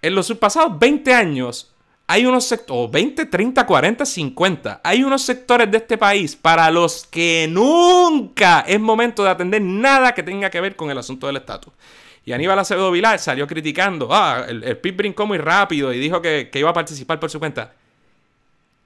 en los pasados 20 años, hay unos sectores, 20, 30, 40, 50, hay unos sectores de este país para los que nunca es momento de atender nada que tenga que ver con el asunto del estatus. Y Aníbal Acevedo Vilar salió criticando, ah, el, el PIB brincó muy rápido y dijo que, iba a participar por su cuenta.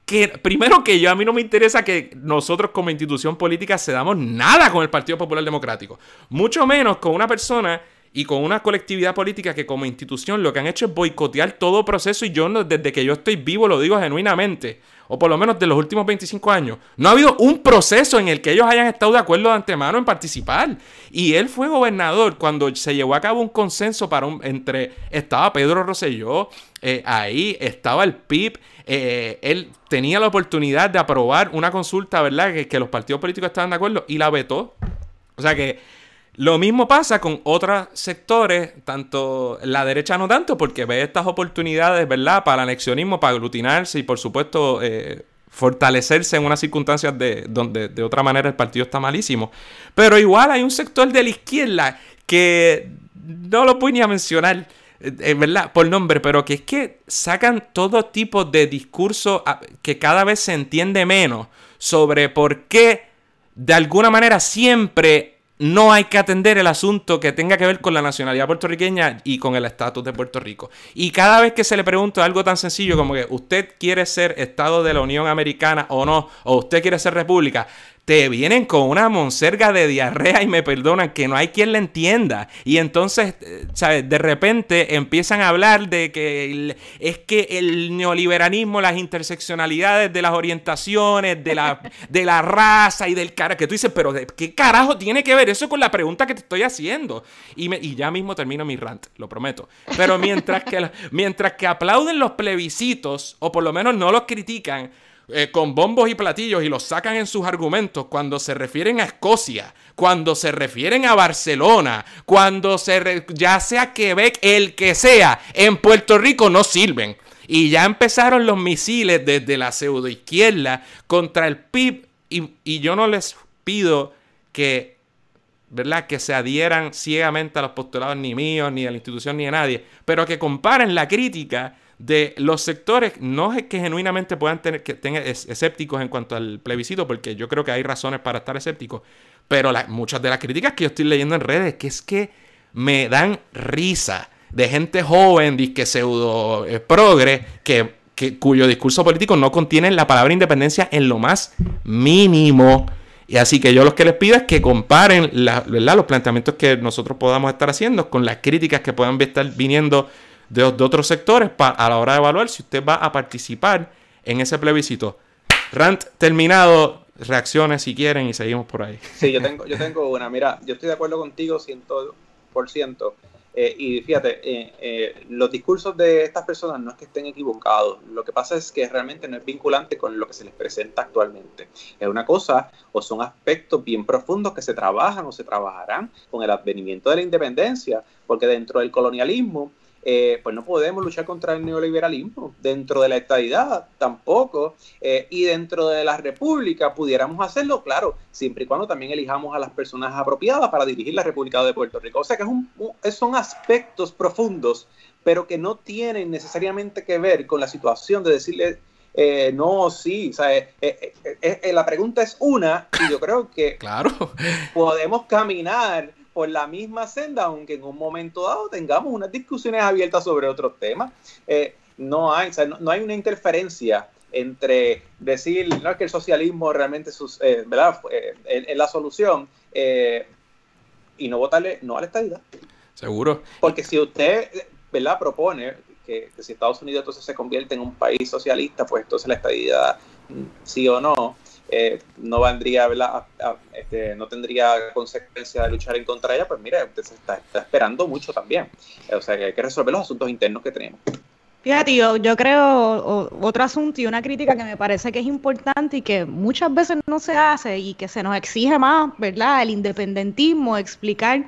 Que, primero que yo, a mí no me interesa que nosotros como institución política se damos nada con el Partido Popular Democrático. Mucho menos con una persona y con una colectividad política que como institución lo que han hecho es boicotear todo proceso y yo desde que yo estoy vivo lo digo genuinamente o por lo menos de los últimos 25 años, no ha habido un proceso en el que ellos hayan estado de acuerdo de antemano en participar. Y él fue gobernador cuando se llevó a cabo un consenso para un, entre, estaba Pedro Rosselló, eh, ahí estaba el PIB, eh, él tenía la oportunidad de aprobar una consulta, ¿verdad? Que, que los partidos políticos estaban de acuerdo y la vetó. O sea que lo mismo pasa con otros sectores, tanto la derecha no tanto, porque ve estas oportunidades, ¿verdad?, para el anexionismo, para aglutinarse y, por supuesto, eh, fortalecerse en unas circunstancias de, donde de otra manera el partido está malísimo. Pero igual hay un sector de la izquierda que no lo voy ni a mencionar, eh, eh, ¿verdad? Por nombre, pero que es que sacan todo tipo de discurso ah, que cada vez se entiende menos sobre por qué de alguna manera siempre no hay que atender el asunto que tenga que ver con la nacionalidad puertorriqueña y con el estatus de Puerto Rico. Y cada vez que se le pregunta algo tan sencillo como que usted quiere ser Estado de la Unión Americana o no, o usted quiere ser república, te vienen con una monserga de diarrea y me perdonan que no hay quien la entienda. Y entonces, eh, ¿sabes? De repente empiezan a hablar de que es que el neoliberalismo, las interseccionalidades de las orientaciones, de la, de la raza y del cara, que tú dices, pero ¿qué carajo tiene que ver eso con la pregunta que te estoy haciendo? Y, me, y ya mismo termino mi rant, lo prometo. Pero mientras que, mientras que aplauden los plebiscitos, o por lo menos no los critican, eh, con bombos y platillos y los sacan en sus argumentos cuando se refieren a Escocia, cuando se refieren a Barcelona, cuando se ya sea Quebec, el que sea, en Puerto Rico no sirven. Y ya empezaron los misiles desde la pseudoizquierda contra el PIB y, yo no les pido que ¿verdad? Que se adhieran ciegamente a los postulados ni míos, ni de la institución, ni de nadie, pero que comparen la crítica de los sectores, no es que genuinamente puedan tener que tengan escépticos en cuanto al plebiscito, porque yo creo que hay razones para estar escépticos, pero muchas de las críticas que yo estoy leyendo en redes, que es que me dan risa de gente joven, disque pseudo eh, progre, que, cuyo discurso político no contiene la palabra independencia en lo más mínimo. Y así que yo lo que les pido es que comparen los planteamientos que nosotros podamos estar haciendo con las críticas que puedan estar viniendo de, otros sectores a la hora de evaluar si usted va a participar en ese plebiscito. Rant terminado, reacciones si quieren y seguimos por ahí. Sí, yo tengo, yo tengo una. Mira, yo estoy de acuerdo contigo 100%. Eh, y fíjate, eh, eh, los discursos de estas personas no es que estén equivocados, lo que pasa es que realmente no es vinculante con lo que se les presenta actualmente. Es una cosa o son aspectos bien profundos que se trabajan o se trabajarán con el advenimiento de la independencia, porque dentro del colonialismo eh, pues no podemos luchar contra el neoliberalismo. Dentro de la estadidad tampoco. Eh, y dentro de la república pudiéramos hacerlo, claro, siempre y cuando también elijamos a las personas apropiadas para dirigir la República de Puerto Rico. O sea que es un, son aspectos profundos, pero que no tienen necesariamente que ver con la situación de decirle eh, no, sí, o sea, la pregunta es una y yo creo que claro. podemos caminar por la misma senda, aunque en un momento dado tengamos unas discusiones abiertas sobre otros temas. Eh, no, hay, no, hay una interferencia entre decir ¿no? que el socialismo realmente sus, eh, ¿verdad? Eh, es, la solución y no votarle no a la estadidad. Seguro. Porque si usted ¿verdad? propone que, que, si Estados Unidos entonces se convierte en un país socialista, pues entonces la estadidad mm, sí o no, eh, no vendría, este, no tendría consecuencia de luchar en contra de ella, pues mire, usted se está, esperando mucho también. Eh, o sea, que hay que resolver los asuntos internos que tenemos. Fíjate, yo, yo creo otro asunto y una crítica que me parece que es importante y que muchas veces no se hace y que se nos exige más, ¿verdad? El independentismo, explicar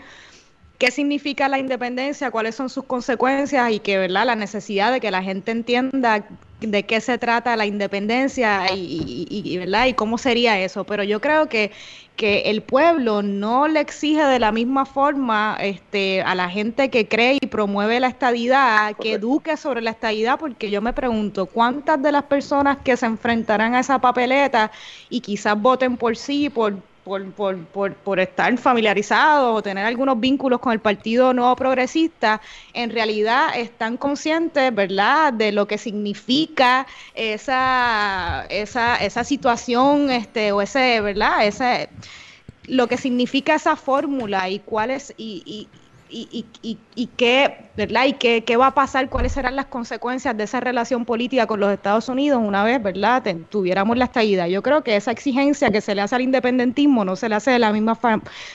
qué significa la independencia, cuáles son sus consecuencias y que, ¿verdad? La necesidad de que la gente entienda de qué se trata la independencia y, ¿verdad? y cómo sería eso. Pero yo creo que, que el pueblo no le exige de la misma forma este, a la gente que cree y promueve la estadidad, que eduque sobre la estadidad, porque yo me pregunto, ¿cuántas de las personas que se enfrentarán a esa papeleta y quizás voten por sí, por por, por, por, estar familiarizados o tener algunos vínculos con el Partido Nuevo Progresista, en realidad están conscientes, ¿verdad?, de lo que significa esa, esa, esa situación, este, o ese, ¿verdad?, ese lo que significa esa fórmula y cuáles y, y, y, y, qué, ¿verdad? Y qué, qué, va a pasar, cuáles serán las consecuencias de esa relación política con los Estados Unidos una vez, ¿verdad? tuviéramos la estadía. Yo creo que esa exigencia que se le hace al independentismo no se le hace de la misma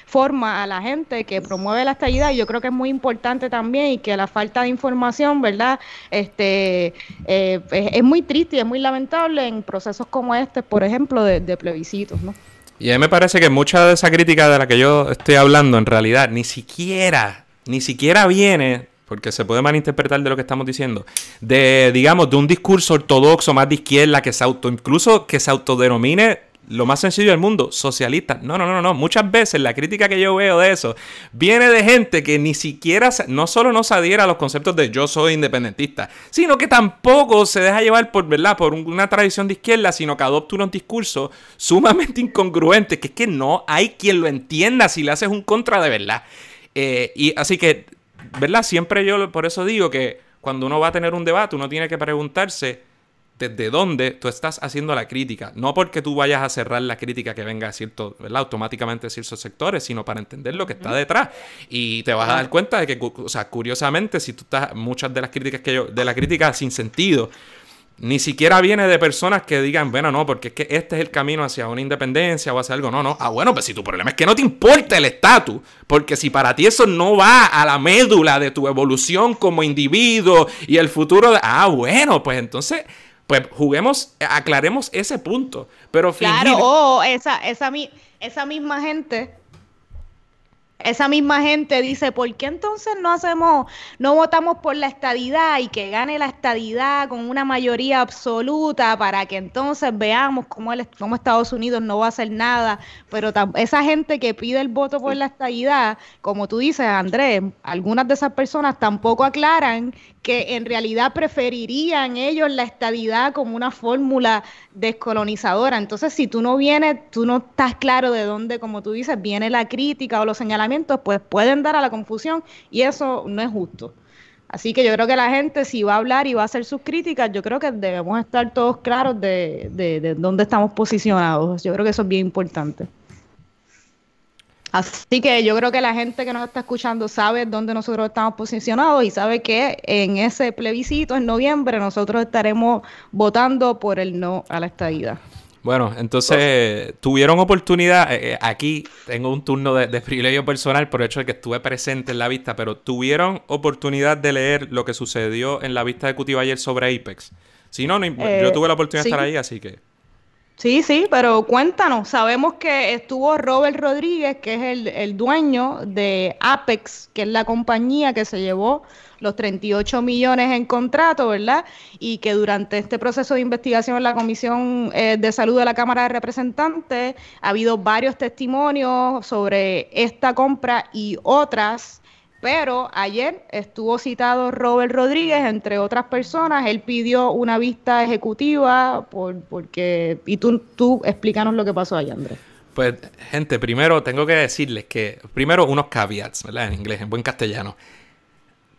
forma a la gente que promueve la y yo creo que es muy importante también y que la falta de información, ¿verdad? Este, eh, es, muy triste y es muy lamentable en procesos como este, por ejemplo, de, de plebiscitos, ¿no? Y a mí me parece que mucha de esa crítica de la que yo estoy hablando en realidad ni siquiera ni siquiera viene, porque se puede malinterpretar de lo que estamos diciendo, de, digamos, de un discurso ortodoxo más de izquierda que se auto, incluso que se autodenomine lo más sencillo del mundo, socialista. No, no, no, no. Muchas veces la crítica que yo veo de eso viene de gente que ni siquiera, no solo no se adhiera a los conceptos de yo soy independentista, sino que tampoco se deja llevar por, ¿verdad? por una tradición de izquierda, sino que adopta un discurso sumamente incongruente, que es que no hay quien lo entienda si le haces un contra de verdad. Eh, y así que, ¿verdad? Siempre yo por eso digo que cuando uno va a tener un debate, uno tiene que preguntarse desde dónde tú estás haciendo la crítica. No porque tú vayas a cerrar la crítica que venga a cierto, ¿verdad? automáticamente a ciertos sectores, sino para entender lo que está detrás. Y te vas a dar cuenta de que, o sea, curiosamente, si tú estás, muchas de las críticas que yo, de la crítica sin sentido, ni siquiera viene de personas que digan, bueno, no, porque es que este es el camino hacia una independencia o hacia algo. No, no. Ah, bueno, pues si tu problema es que no te importa el estatus, porque si para ti eso no va a la médula de tu evolución como individuo y el futuro de... Ah, bueno, pues entonces, pues juguemos, aclaremos ese punto. Pero Claro, oh, esa, esa, esa misma gente esa misma gente dice, ¿por qué entonces no hacemos, no votamos por la estadidad y que gane la estadidad con una mayoría absoluta para que entonces veamos cómo, el, cómo Estados Unidos no va a hacer nada? Pero esa gente que pide el voto por la estadidad, como tú dices, Andrés, algunas de esas personas tampoco aclaran que en realidad preferirían ellos la estadidad como una fórmula descolonizadora. Entonces, si tú no vienes, tú no estás claro de dónde, como tú dices, viene la crítica o los señalamientos, pues pueden dar a la confusión y eso no es justo. Así que yo creo que la gente, si va a hablar y va a hacer sus críticas, yo creo que debemos estar todos claros de, de, de dónde estamos posicionados. Yo creo que eso es bien importante. Así que yo creo que la gente que nos está escuchando sabe dónde nosotros estamos posicionados y sabe que en ese plebiscito en noviembre nosotros estaremos votando por el no a la estadía. Bueno, entonces tuvieron oportunidad, eh, eh, aquí tengo un turno de, privilegio personal por el hecho de que estuve presente en la vista, pero tuvieron oportunidad de leer lo que sucedió en la vista ejecutiva ayer sobre Apex. Si no, yo eh, tuve la oportunidad de estar ahí, así que... Sí, sí, pero cuéntanos, sabemos que estuvo Robert Rodríguez, que es el, el, dueño de Apex, que es la compañía que se llevó los 38 millones en contrato, ¿verdad? Y que durante este proceso de investigación en la Comisión eh, de Salud de la Cámara de Representantes ha habido varios testimonios sobre esta compra y otras pero ayer estuvo citado Robert Rodríguez, entre otras personas. Él pidió una vista ejecutiva por, porque... Y tú, tú explícanos lo que pasó ayer, Andrés. Pues, gente, primero tengo que decirles que... Primero, unos caveats, ¿verdad? En inglés, en buen castellano.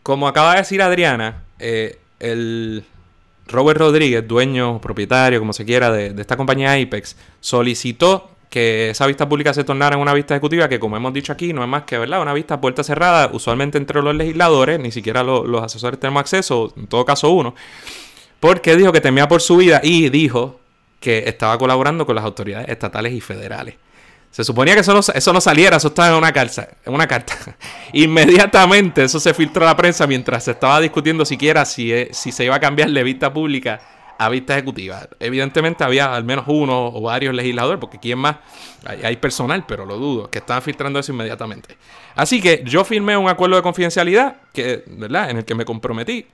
Como acaba de decir Adriana, eh, el Robert Rodríguez, dueño, propietario, como se quiera, de, de esta compañía Apex, solicitó que esa vista pública se tornara en una vista ejecutiva que, como hemos dicho aquí, no es más que ¿verdad? una vista puerta cerrada, usualmente entre los legisladores, ni siquiera los asesores tenemos acceso, en todo caso uno, porque dijo que temía por su vida y dijo que estaba colaborando con las autoridades estatales y federales. Se suponía que eso no, eso no saliera, eso estaba en una, carta, en una carta. Inmediatamente eso se filtró a la prensa mientras se estaba discutiendo siquiera si, eh, si se iba a cambiar de vista pública a vista ejecutiva. Evidentemente había al menos uno o varios legisladores, porque quién más, hay, personal, pero lo dudo, que estaban filtrando eso inmediatamente. Así que yo firmé un acuerdo de confidencialidad, que, ¿verdad? En el que me comprometí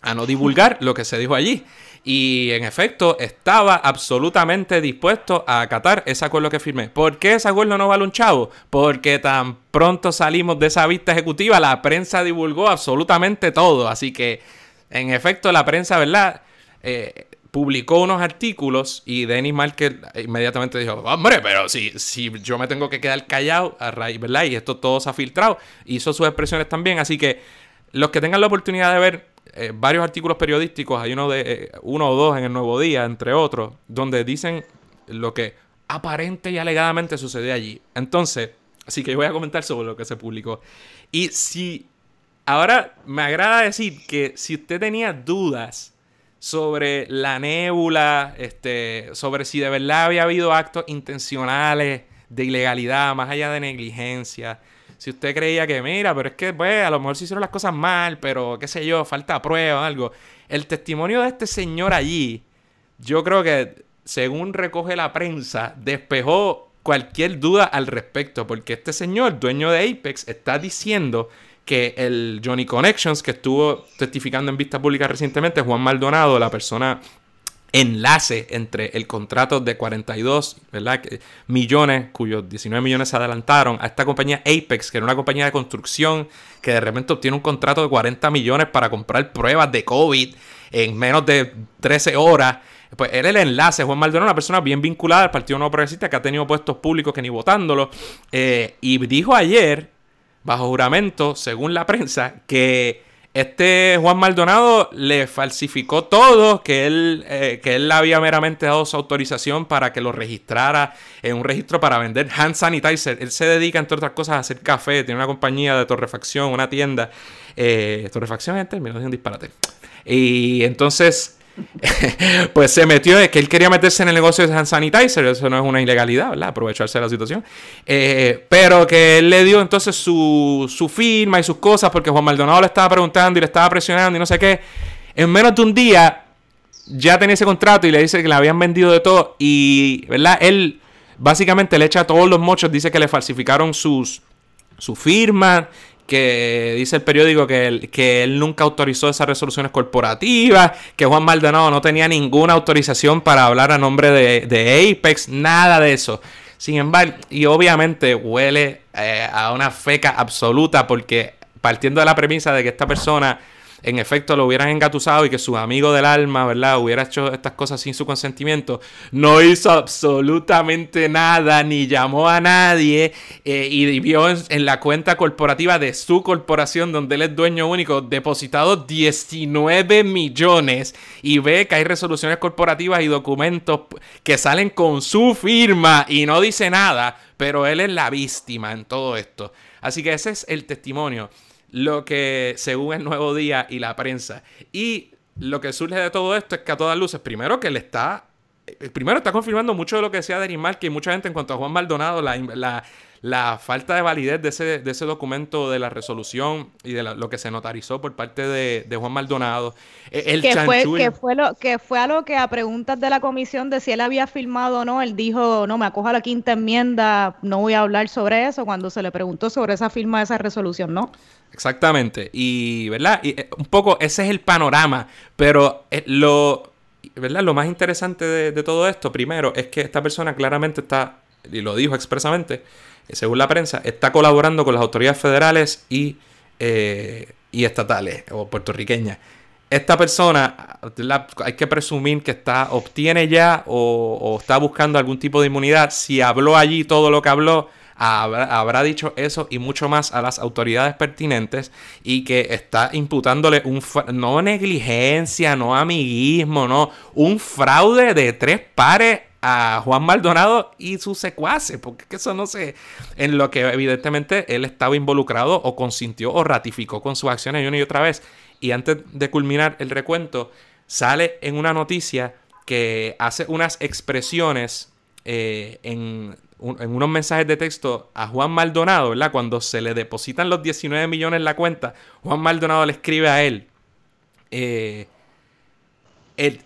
a no divulgar lo que se dijo allí. Y en efecto, estaba absolutamente dispuesto a acatar ese acuerdo que firmé. ¿Por qué ese acuerdo no vale un chavo? Porque tan pronto salimos de esa vista ejecutiva, la prensa divulgó absolutamente todo. Así que, en efecto, la prensa, ¿verdad? Eh, publicó unos artículos y Dennis Marker inmediatamente dijo, hombre, pero si, si yo me tengo que quedar callado a raíz, ¿verdad? Y esto todo se ha filtrado, hizo sus expresiones también, así que los que tengan la oportunidad de ver eh, varios artículos periodísticos, hay uno de eh, uno o dos en el Nuevo Día, entre otros, donde dicen lo que aparente y alegadamente sucedió allí. Entonces, así que yo voy a comentar sobre lo que se publicó. Y si ahora me agrada decir que si usted tenía dudas sobre la nébula, este, sobre si de verdad había habido actos intencionales de ilegalidad, más allá de negligencia. Si usted creía que, mira, pero es que, pues, a lo mejor se hicieron las cosas mal, pero qué sé yo, falta prueba o algo. El testimonio de este señor allí, yo creo que, según recoge la prensa, despejó cualquier duda al respecto, porque este señor, dueño de Apex, está diciendo que el Johnny Connections, que estuvo testificando en vista pública recientemente, Juan Maldonado, la persona enlace entre el contrato de 42 ¿verdad? millones, cuyos 19 millones se adelantaron, a esta compañía Apex, que era una compañía de construcción que de repente obtiene un contrato de 40 millones para comprar pruebas de COVID en menos de 13 horas. Pues él el enlace, Juan Maldonado, una persona bien vinculada al Partido Nuevo Progresista que ha tenido puestos públicos que ni votándolo. Eh, y dijo ayer bajo juramento, según la prensa, que este Juan Maldonado le falsificó todo, que él, eh, que él había meramente dado su autorización para que lo registrara en un registro para vender hand sanitizer. Él se dedica, entre otras cosas, a hacer café, tiene una compañía de torrefacción, una tienda. Eh, torrefacción es el término, es un disparate. Y entonces pues se metió, es que él quería meterse en el negocio de hand sanitizer, eso no es una ilegalidad, ¿verdad? Aprovecharse de la situación. Eh, pero que él le dio entonces su, su firma y sus cosas porque Juan Maldonado le estaba preguntando y le estaba presionando y no sé qué. En menos de un día ya tenía ese contrato y le dice que le habían vendido de todo y, ¿verdad? Él básicamente le echa todos los mochos, dice que le falsificaron sus, su firma, que dice el periódico que él, que él nunca autorizó esas resoluciones corporativas, que Juan Maldonado no tenía ninguna autorización para hablar a nombre de, Apex, nada de eso. Sin embargo, y obviamente huele eh, a una feca absoluta porque partiendo de la premisa de que esta persona en efecto lo hubieran engatusado y que su amigo del alma, ¿verdad?, hubiera hecho estas cosas sin su consentimiento, no hizo absolutamente nada, ni llamó a nadie eh, y vio en, la cuenta corporativa de su corporación, donde él es dueño único, depositado 19 millones y ve que hay resoluciones corporativas y documentos que salen con su firma y no dice nada, pero él es la víctima en todo esto. Así que ese es el testimonio lo que según el Nuevo Día y la prensa. Y lo que surge de todo esto es que a todas luces, primero que le está eh, primero está confirmando mucho de lo que decía Denis que mucha gente en cuanto a Juan Maldonado, la, la, la falta de validez de ese, de ese documento de la resolución y de lo que se notarizó por parte de, Juan Maldonado. E, el que, fue, que, fue lo, que fue a lo que a preguntas de la comisión de si él había firmado o no, él dijo, no, me acojo a la quinta enmienda, no voy a hablar sobre eso, cuando se le preguntó sobre esa firma de esa resolución, ¿no? Exactamente, y, ¿verdad? Y eh, un poco ese es el panorama, pero eh, lo, ¿verdad? Lo más interesante de, todo esto, primero, es que esta persona claramente está, y lo dijo expresamente, según la prensa, está colaborando con las autoridades federales y, eh, y estatales o puertorriqueñas. Esta persona, hay que presumir que está, obtiene ya o, está buscando algún tipo de inmunidad. Si habló allí todo lo que habló, habrá, dicho eso y mucho más a las autoridades pertinentes y que está imputándole un no negligencia, no amiguismo, no, un fraude de tres pares a Juan Maldonado y sus secuaces, porque eso no sé, en lo que evidentemente él estaba involucrado o consintió o ratificó con sus acciones una y otra vez. Y antes de culminar el recuento, sale en una noticia que hace unas expresiones eh, en, unos mensajes de texto a Juan Maldonado, ¿verdad? Cuando se le depositan los 19 millones en la cuenta, Juan Maldonado le escribe a él. Eh,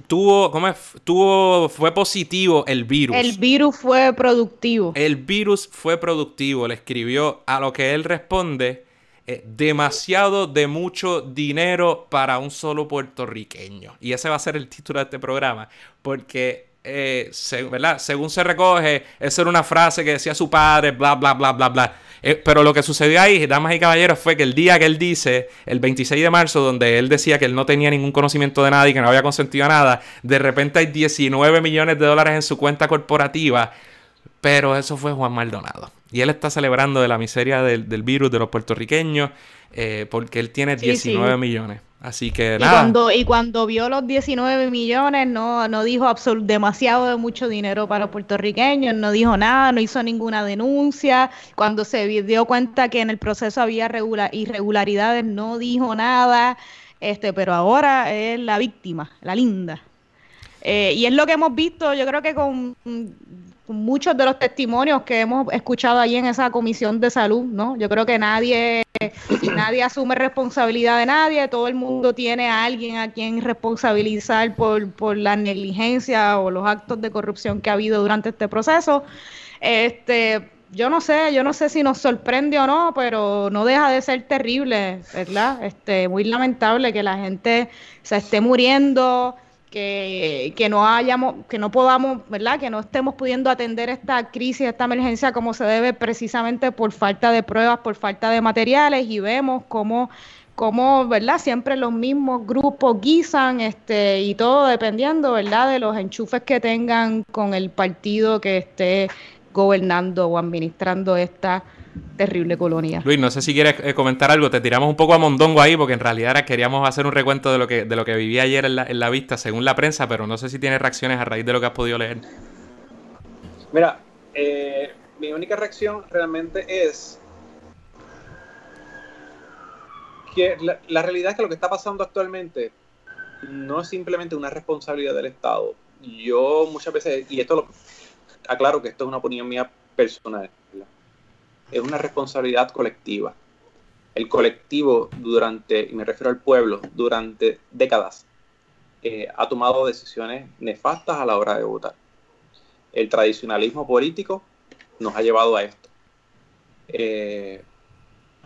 tuvo, ¿cómo es? Tuvo, fue positivo el virus. El virus fue productivo. El virus fue productivo, le escribió a lo que él responde, eh, demasiado de mucho dinero para un solo puertorriqueño. Y ese va a ser el título de este programa, porque, eh, ¿verdad? Según se recoge, esa era una frase que decía su padre, bla, bla, bla, bla, bla. Eh, pero lo que sucedió ahí, damas y caballeros, fue que el día que él dice, el 26 de marzo, donde él decía que él no tenía ningún conocimiento de nada y que no había consentido a nada, de repente hay 19 millones de dólares en su cuenta corporativa. Pero eso fue Juan Maldonado. Y él está celebrando de la miseria del, virus de los puertorriqueños eh, porque él tiene 19 millones. Así que nada. Y cuando, y cuando vio los 19 millones, no, no dijo demasiado de mucho dinero para los puertorriqueños, no dijo nada, no hizo ninguna denuncia. Cuando se dio cuenta que en el proceso había irregularidades, no dijo nada. Este, pero ahora es la víctima, la linda. Eh, y es lo que hemos visto, yo creo que con muchos de los testimonios que hemos escuchado allí en esa comisión de salud, ¿no? Yo creo que nadie, nadie asume responsabilidad de nadie, todo el mundo tiene a alguien a quien responsabilizar por, por la negligencia o los actos de corrupción que ha habido durante este proceso. Este, yo no sé, yo no sé si nos sorprende o no, pero no deja de ser terrible, ¿verdad? Este, muy lamentable que la gente se esté muriendo, que, no hayamos, que no podamos, ¿verdad? Que no estemos pudiendo atender esta crisis, esta emergencia como se debe precisamente por falta de pruebas, por falta de materiales y vemos cómo, cómo ¿verdad? Siempre los mismos grupos guisan este, y todo dependiendo, ¿verdad? De los enchufes que tengan con el partido que esté gobernando o administrando esta terrible colonia. Luis, no sé si quieres eh, comentar algo, te tiramos un poco a mondongo ahí porque en realidad queríamos hacer un recuento de lo que, de lo que viví ayer en la, en la vista según la prensa, pero no sé si tienes reacciones a raíz de lo que has podido leer. Mira, eh, mi única reacción realmente es que la, la, realidad es que lo que está pasando actualmente no es simplemente una responsabilidad del Estado. Yo muchas veces, y esto lo aclaro que esto es una opinión mía personal, es una responsabilidad colectiva. El colectivo durante, y me refiero al pueblo, durante décadas eh, ha tomado decisiones nefastas a la hora de votar. El tradicionalismo político nos ha llevado a esto. Eh,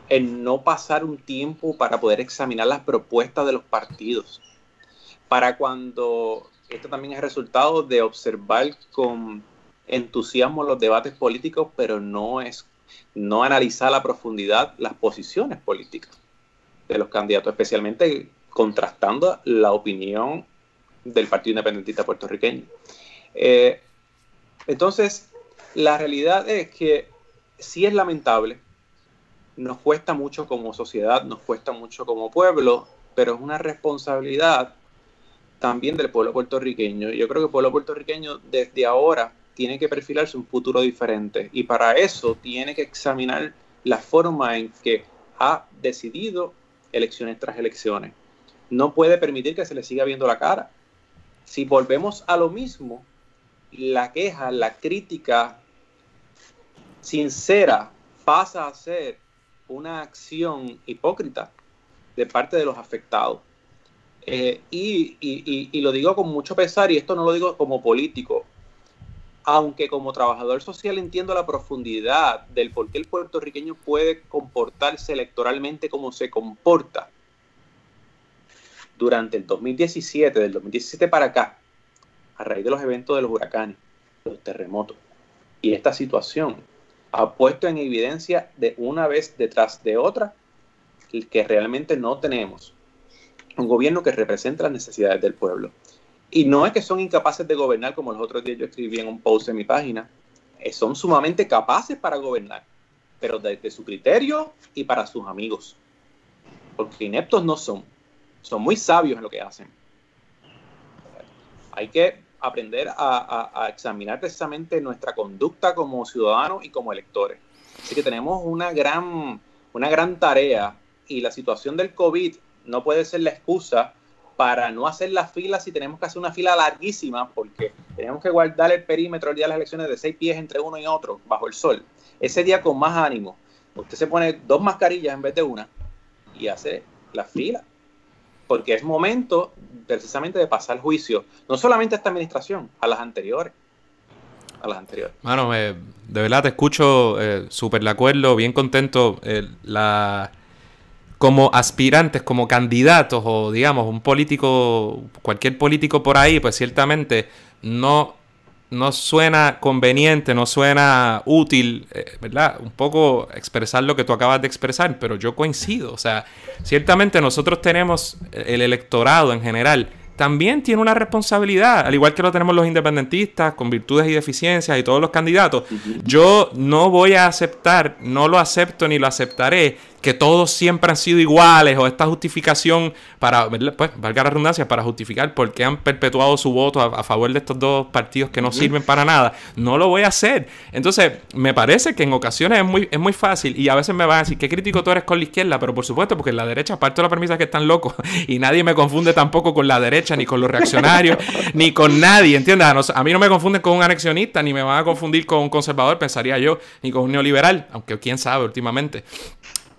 el no pasar un tiempo para poder examinar las propuestas de los partidos. Para cuando esto también es resultado de observar con entusiasmo los debates políticos, pero no es no analizar a la profundidad las posiciones políticas de los candidatos, especialmente contrastando la opinión del Partido Independentista puertorriqueño. Eh, entonces, la realidad es que sí es lamentable, nos cuesta mucho como sociedad, nos cuesta mucho como pueblo, pero es una responsabilidad también del pueblo puertorriqueño. Yo creo que el pueblo puertorriqueño desde ahora tiene que perfilarse un futuro diferente y para eso tiene que examinar la forma en que ha decidido elecciones tras elecciones. No puede permitir que se le siga viendo la cara. Si volvemos a lo mismo, la queja, la crítica sincera pasa a ser una acción hipócrita de parte de los afectados. Eh, y, lo digo con mucho pesar, y esto no lo digo como político, aunque como trabajador social entiendo la profundidad del por qué el puertorriqueño puede comportarse electoralmente como se comporta. Durante el 2017, del 2017 para acá, a raíz de los eventos de los huracanes, los terremotos y esta situación, ha puesto en evidencia de una vez detrás de otra que realmente no tenemos un gobierno que represente las necesidades del pueblo. Y no es que son incapaces de gobernar, como los otros días yo escribí en un post en mi página, eh, son sumamente capaces para gobernar, pero desde su criterio y para sus amigos. Porque ineptos no son, son muy sabios en lo que hacen. Hay que aprender a, examinar precisamente nuestra conducta como ciudadanos y como electores. Así que tenemos una gran, una gran tarea y la situación del COVID no puede ser la excusa para no hacer las filas si tenemos que hacer una fila larguísima porque tenemos que guardar el perímetro el día de las elecciones de seis pies entre uno y otro bajo el sol. Ese día con más ánimo, usted se pone dos mascarillas en vez de una y hace la fila porque es momento precisamente de pasar juicio, no solamente a esta administración, a las anteriores. A las anteriores. Mano, de verdad te escucho eh, súper de acuerdo, bien contento. Eh, la, como aspirantes, como candidatos, o digamos, un político, cualquier político por ahí, pues ciertamente no no suena conveniente, no suena útil, eh, ¿verdad? Un poco expresar lo que tú acabas de expresar, pero yo coincido. O sea, ciertamente nosotros tenemos el electorado en general también tiene una responsabilidad, al igual que lo tenemos los independentistas, con virtudes y deficiencias y todos los candidatos. Yo no voy a aceptar, no lo acepto ni lo aceptaré, que todos siempre han sido iguales o esta justificación para, pues, valga la redundancia, para justificar por qué han perpetuado su voto a, favor de estos dos partidos que no sirven para nada. No lo voy a hacer. Entonces, me parece que en ocasiones es muy, es muy fácil y a veces me van a decir, ¿qué crítico tú eres con la izquierda? Pero por supuesto, porque en la derecha, parte de la premisa que están locos y nadie me confunde tampoco con la derecha, ni con los reaccionarios, ni con nadie, ¿entiendes? A, mí no me confunden con un anexionista, ni me van a confundir con un conservador, pensaría yo, ni con un neoliberal, aunque quién sabe últimamente.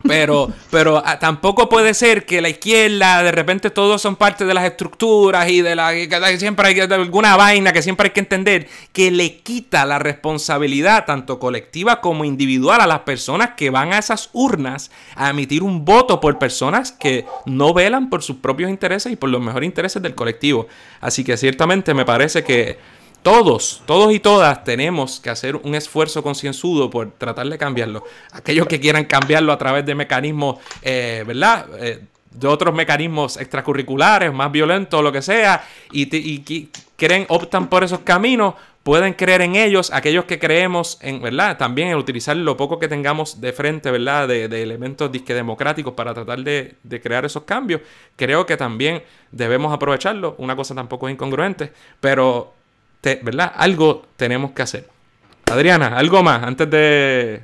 Pero, pero ah, tampoco puede ser que la izquierda, de repente todos son parte de las estructuras y de la que siempre hay alguna vaina que siempre hay que entender, que le quita la responsabilidad, tanto colectiva como individual, a las personas que van a esas urnas a emitir un voto por personas que no velan por sus propios intereses y por los mejores intereses del colectivo. Así que ciertamente me parece que todos, todos y todas tenemos que hacer un esfuerzo concienzudo por tratar de cambiarlo. Aquellos que quieran cambiarlo a través de mecanismos, eh, ¿verdad? Eh, de otros mecanismos extracurriculares, más violentos, lo que sea, y, creen, optan por esos caminos, pueden creer en ellos, aquellos que creemos en, ¿verdad? También en utilizar lo poco que tengamos de frente, ¿verdad? De, elementos disque democráticos para tratar de, de, crear esos cambios. Creo que también debemos aprovecharlo. Una cosa tampoco es incongruente, pero ¿verdad? Algo tenemos que hacer. Adriana, algo más antes de...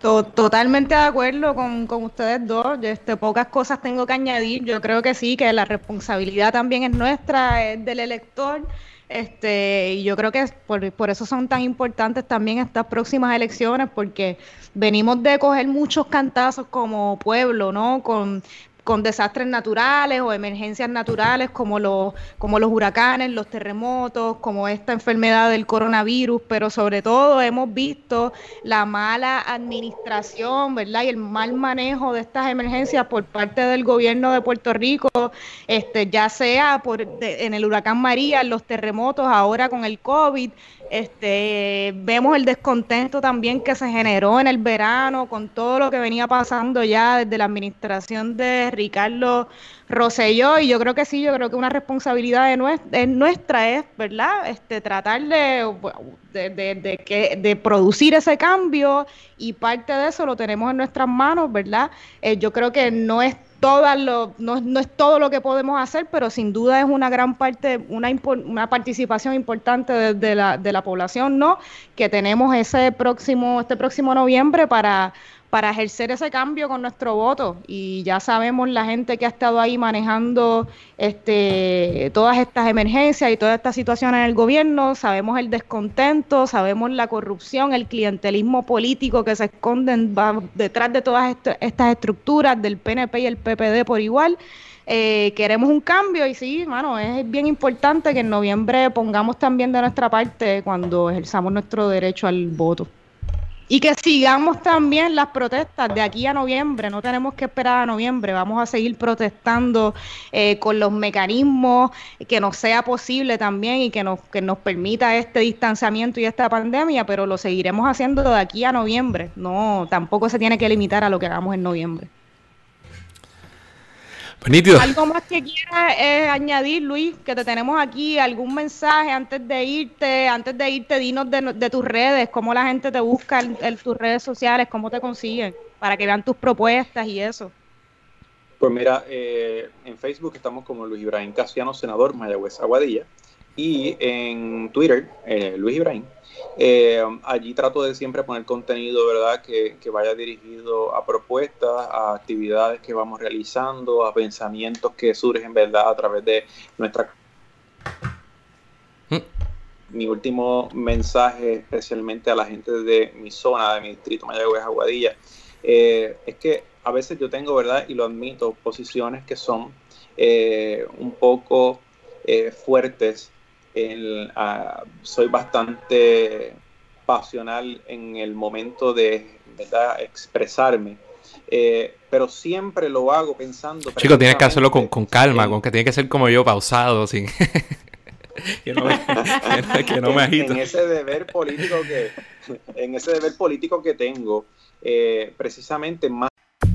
Totalmente de acuerdo con, ustedes dos. Este, pocas cosas tengo que añadir. Yo creo que sí, que la responsabilidad también es nuestra, es del elector. Este, y yo creo que por, por eso son tan importantes también estas próximas elecciones, porque venimos de coger muchos cantazos como pueblo, ¿no? Con con desastres naturales o emergencias naturales como los, como los huracanes, los terremotos, como esta enfermedad del coronavirus, pero sobre todo hemos visto la mala administración, ¿verdad? Y el mal manejo de estas emergencias por parte del gobierno de Puerto Rico, este, ya sea por, en el huracán María, los terremotos, ahora con el COVID, este, vemos el descontento también que se generó en el verano con todo lo que venía pasando ya desde la administración de Ricardo Rosselló y yo creo que sí, yo creo que una responsabilidad de nuestra, es, ¿verdad? Este, tratar de, de, que, de producir ese cambio y parte de eso lo tenemos en nuestras manos, ¿verdad? Eh, yo creo que no es lo, no, no, es todo lo que podemos hacer, pero sin duda es una gran parte, una, una participación importante de, la, de la población, ¿no? Que tenemos ese próximo, este próximo noviembre para para ejercer ese cambio con nuestro voto. Y ya sabemos la gente que ha estado ahí manejando este, todas estas emergencias y toda esta situación en el gobierno, sabemos el descontento, sabemos la corrupción, el clientelismo político que se esconden detrás de todas estas estructuras del PNP y el PPD por igual. Eh, queremos un cambio y sí, mano, es bien importante que en noviembre pongamos también de nuestra parte cuando ejerzamos nuestro derecho al voto. Y que sigamos también las protestas de aquí a noviembre, no tenemos que esperar a noviembre, vamos a seguir protestando eh, con los mecanismos que nos sea posible también y que nos, que nos permita este distanciamiento y esta pandemia, pero lo seguiremos haciendo de aquí a noviembre, no, tampoco se tiene que limitar a lo que hagamos en noviembre. ¿Algo más que quieras eh, añadir, Luis? Que te tenemos aquí, algún mensaje antes de irte, antes de irte, dinos de, tus redes, cómo la gente te busca en, tus redes sociales, cómo te consiguen, para que vean tus propuestas y eso. Pues mira, eh, en Facebook estamos como Luis Ibrahim Casiano, senador Mayagüez Aguadilla, y en Twitter, eh, Luis Ibrahim. Eh, allí trato de siempre poner contenido, ¿verdad?, que, vaya dirigido a propuestas, a actividades que vamos realizando, a pensamientos que surgen, ¿verdad?, a través de nuestra... Mm. Mi último mensaje, especialmente a la gente de mi zona, de mi distrito Mayagüez, Aguadilla, eh, es que a veces yo tengo, ¿verdad?, y lo admito, posiciones que son eh, un poco fuertes soy bastante pasional en el momento de expresarme. Eh, pero siempre lo hago pensando. Chico, tienes que hacerlo con, calma, con que tiene que ser como yo, pausado, sin. que no me, En ese deber político que, en ese deber político que tengo, eh, precisamente más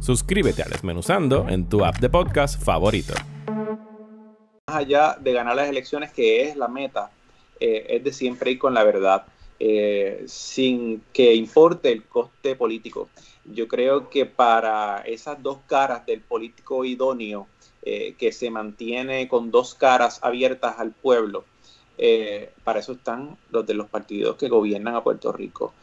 Suscríbete a Desmenuzando en tu app de podcast favorito. Más allá de ganar las elecciones, que es la meta, eh, es de siempre ir con la verdad, eh, sin que importe el coste político. Yo creo que para esas dos caras del político idóneo, eh, que se mantiene con dos caras abiertas al pueblo, para eso están los de los partidos que gobiernan a Puerto Rico.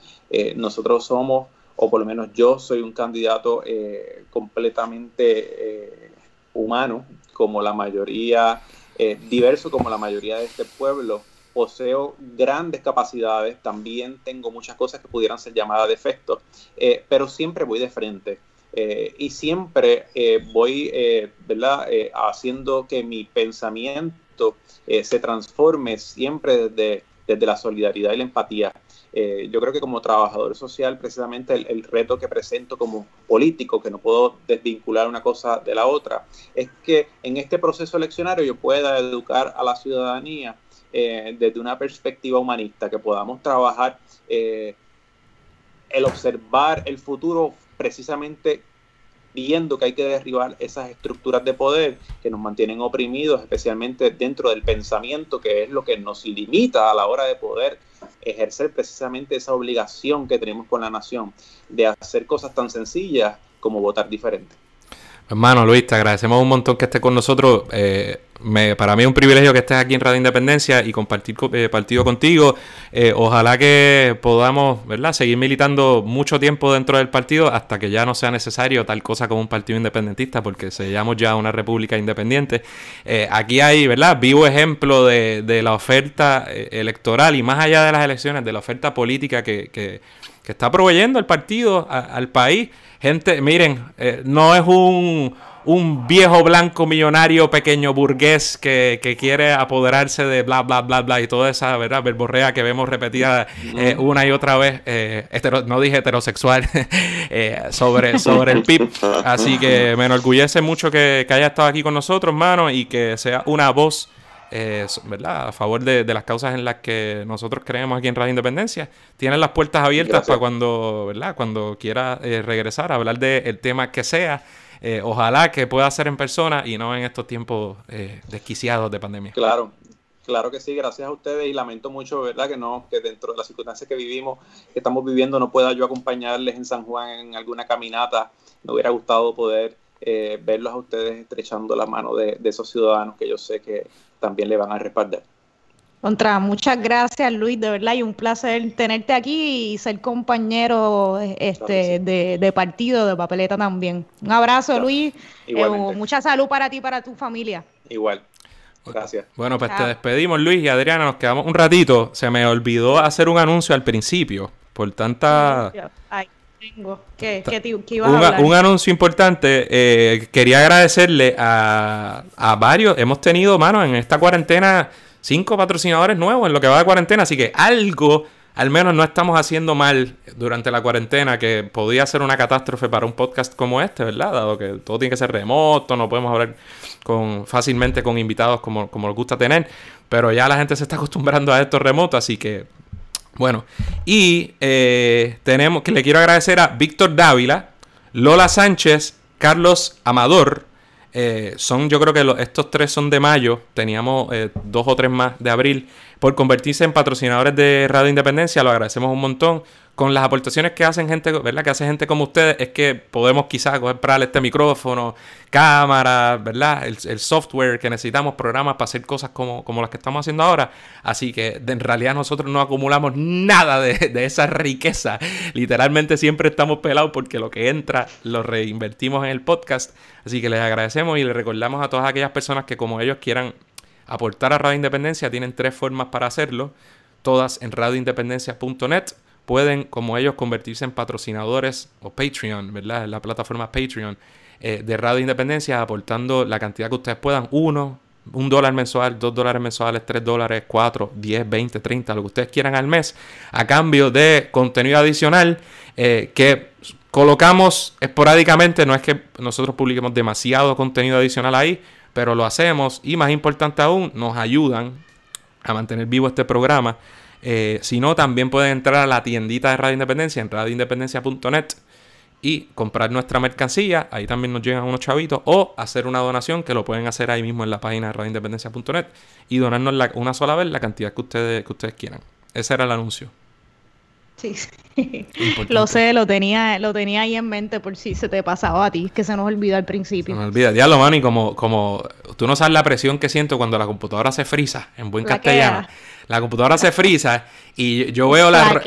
nosotros somos o por lo menos yo soy un candidato eh, completamente eh, humano, como la mayoría, eh, diverso como la mayoría de este pueblo. Poseo grandes capacidades, también tengo muchas cosas que pudieran ser llamadas defectos, pero siempre voy de frente. y siempre voy ¿verdad? haciendo que mi pensamiento se transforme siempre desde, desde la solidaridad y la empatía. Eh, yo creo que como trabajador social, precisamente el, reto que presento como político, que no puedo desvincular una cosa de la otra, es que en este proceso eleccionario yo pueda educar a la ciudadanía eh, desde una perspectiva humanista, que podamos trabajar eh, el observar el futuro precisamente viendo que hay que derribar esas estructuras de poder que nos mantienen oprimidos, especialmente dentro del pensamiento, que es lo que nos limita a la hora de poder ejercer precisamente esa obligación que tenemos con la nación de hacer cosas tan sencillas como votar diferente. Hermano Luis, te agradecemos un montón que estés con nosotros. Eh, para mí es un privilegio que estés aquí en Radio Independencia y compartir eh, partido contigo. Eh, ojalá que podamos ¿verdad? seguir militando mucho tiempo dentro del partido hasta que ya no sea necesario tal cosa como un partido independentista, porque se llama ya una república independiente. aquí hay ¿verdad? vivo ejemplo de, la oferta electoral y más allá de las elecciones, de la oferta política que, está proveyendo el partido al país. Gente, miren, eh, no es un, un, viejo blanco millonario pequeño burgués que, que, quiere apoderarse de bla, bla, bla, bla y toda esa ¿verdad? verborrea que vemos repetida eh, una y otra vez. Eh, no dije heterosexual sobre, sobre el PIB. Así que me enorgullece mucho que, que haya estado aquí con nosotros, hermano, y que sea una voz eh, ¿verdad? a favor de, las causas en las que nosotros creemos aquí en Radio Independencia. Tienen las puertas abiertas para cuando, ¿verdad? cuando quiera eh, regresar a hablar del tema que sea. eh, ojalá que pueda ser en persona y no en estos tiempos eh, desquiciados de pandemia. Claro, claro que sí, gracias a ustedes y lamento mucho, ¿verdad? Que no, que dentro de las circunstancias que vivimos, que estamos viviendo, no pueda yo acompañarles en San Juan en alguna caminata. Me hubiera gustado poder eh, verlos a ustedes estrechando la mano de, de esos ciudadanos que yo sé que también le van a respaldar. Contra, muchas gracias Luis, de verdad, y un placer tenerte aquí y ser compañero este, de, de, partido, de papeleta también. Un abrazo Luis, eh, mucha salud para ti y para tu familia. Igual. Gracias. Bueno, pues te despedimos Luis y Adriana, nos quedamos un ratito. Se me olvidó hacer un anuncio al principio, por tanta... Ay, tengo. ¿Qué, qué, ibas un, a hablar? un, anuncio importante. Eh, quería agradecerle a, a varios. Hemos tenido, mano, en esta cuarentena cinco patrocinadores nuevos en lo que va de cuarentena, así que algo al menos no estamos haciendo mal durante la cuarentena, que podía ser una catástrofe para un podcast como este, ¿verdad? Dado que todo tiene que ser remoto, no podemos hablar con, fácilmente con invitados como, como nos gusta tener, pero ya la gente se está acostumbrando a esto remoto, así que bueno. Y eh, tenemos que le quiero agradecer a Víctor Dávila, Lola Sánchez, Carlos Amador, eh, son, yo creo que estos tres son de mayo, teníamos eh, dos o tres más de abril, por convertirse en patrocinadores de Radio Independencia, lo agradecemos un montón con las aportaciones que hacen gente, ¿verdad? Que hace gente como ustedes, es que podemos quizás comprar este micrófono, cámara, ¿verdad? El, software que necesitamos, programas para hacer cosas como, como las que estamos haciendo ahora. Así que en realidad nosotros no acumulamos nada de, de, esa riqueza. Literalmente siempre estamos pelados porque lo que entra lo reinvertimos en el podcast. Así que les agradecemos y les recordamos a todas aquellas personas que como ellos quieran aportar a Radio Independencia, tienen tres formas para hacerlo. Todas en radioindependencia.net pueden, como ellos, convertirse en patrocinadores o Patreon, ¿verdad? La plataforma Patreon eh, de Radio Independencia, aportando la cantidad que ustedes puedan, uno, un dólar mensual, dos dólares mensuales, tres dólares, cuatro, diez, veinte, treinta, lo que ustedes quieran al mes, a cambio de contenido adicional eh, que colocamos esporádicamente, no es que nosotros publiquemos demasiado contenido adicional ahí, pero lo hacemos y más importante aún, nos ayudan a mantener vivo este programa eh, si no, también pueden entrar a la tiendita de Radio Independencia en radioindependencia.net y comprar nuestra mercancía. Ahí también nos llegan unos chavitos. O hacer una donación que lo pueden hacer ahí mismo en la página de radioindependencia.net y donarnos una sola vez la cantidad que ustedes, que ustedes quieran. Ese era el anuncio. Sí, sí. lo sé, lo tenía, lo tenía ahí en mente por si se te pasaba a ti, que se nos olvidó al principio. Se me olvida, diablo, mano, y como, como tú no sabes la presión que siento cuando la computadora se frisa, en buen castellano. la computadora se frisa y yo veo la...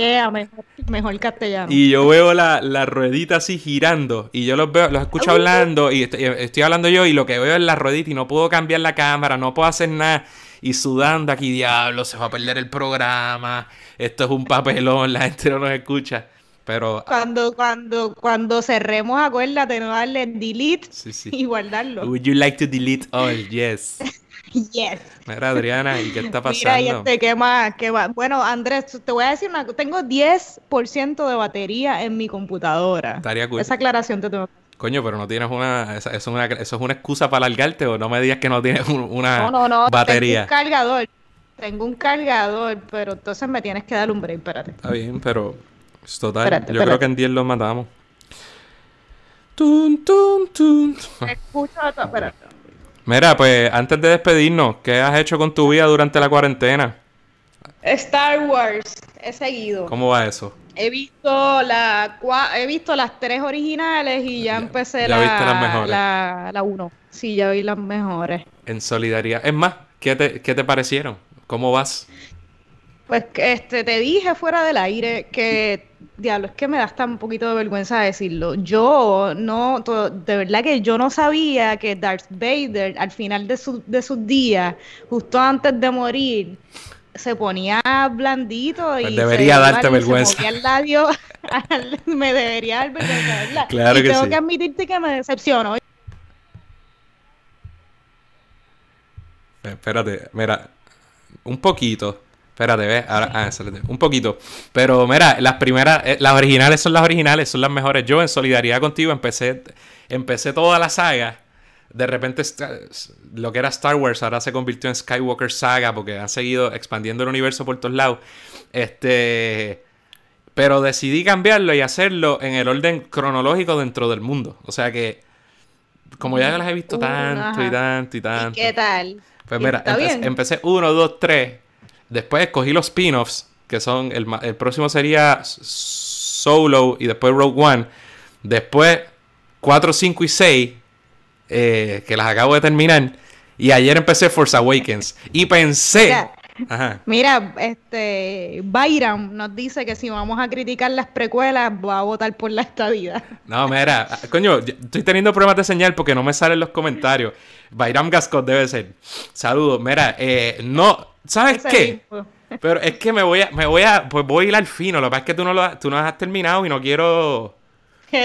mejor, castellano. Y yo veo la, la, ruedita así girando y yo los veo, los escucho hablando y estoy, hablando yo y lo que veo es la ruedita y no puedo cambiar la cámara, no puedo hacer nada y sudando aquí, diablo, se va a perder el programa, esto es un papelón, la gente no nos escucha. Pero cuando cuando cuando cerremos, acuérdate no darle delete y guardarlo. Would you like to delete all? Yes. Yes. Mira, Adriana, ¿y qué está pasando? Mira, este, ¿qué más? ¿Qué más? Bueno, Andrés, te voy a decir una Tengo 10% de batería en mi computadora. Estaría cool. Esa aclaración te tengo Coño, pero no tienes una eso, es una... ¿Eso es una excusa para alargarte o no me digas que no tienes una no, no, no, batería? Tengo un cargador. Tengo un cargador, pero entonces me tienes que dar un break, espérate. Está bien, pero... Es total. Yo creo que en 10 los matamos. Tun, tun, tun. Escucha, espérate. Mira, pues antes de despedirnos, ¿qué has hecho con tu vida durante la cuarentena? Star Wars, he seguido. ¿Cómo va eso? He visto la he visto las tres originales y ya, empecé la, viste las mejores? la la uno. Sí, ya vi las mejores. En solidaridad. Es más, ¿qué te, qué te parecieron? ¿Cómo vas? Pues este, te dije fuera del aire que, diablo, es que me da hasta un poquito de vergüenza decirlo. Yo no, de verdad que yo no sabía que Darth Vader al final de, su, de sus días, justo antes de morir, se ponía blandito y pues debería darte vergüenza. Se me debería dar vergüenza, ¿verdad? Claro y que tengo que admitirte que me decepcionó. Espérate, mira, un poquito. Espérate, ve. Ahora, ah, un poquito. Pero mira, las primeras, eh, las originales son las originales, son las mejores. Yo, en solidaridad contigo, empecé, empecé toda la saga. De repente, lo que era Star Wars ahora se convirtió en Skywalker Saga porque han seguido expandiendo el universo por todos lados. Este. Pero decidí cambiarlo y hacerlo en el orden cronológico dentro del mundo. O sea que como ya las he visto Uh, tanto y tanto y ¿Y tanto. qué tal? Pues ¿Y mira, empe- empecé 1, 2, 3. Después escogí los spin-offs, que son el, el próximo sería Solo y después Rogue One. Después 4, 5 y 6, eh, que las acabo de terminar. Y ayer empecé Force Awakens. Y pensé... Mira. Ajá. Mira, este Byram nos dice que si vamos a criticar las precuelas, va a votar por la estadía. No, mira, ah, coño, estoy teniendo problemas de señal porque no me salen los comentarios. Bayram Gascot debe ser. Saludos. Mira, eh, no, ¿sabes Ese qué? Pero es que me voy a, me voy a, pues voy a ir al fino. Lo que pasa es que tú no lo, has- tú no has terminado y no quiero,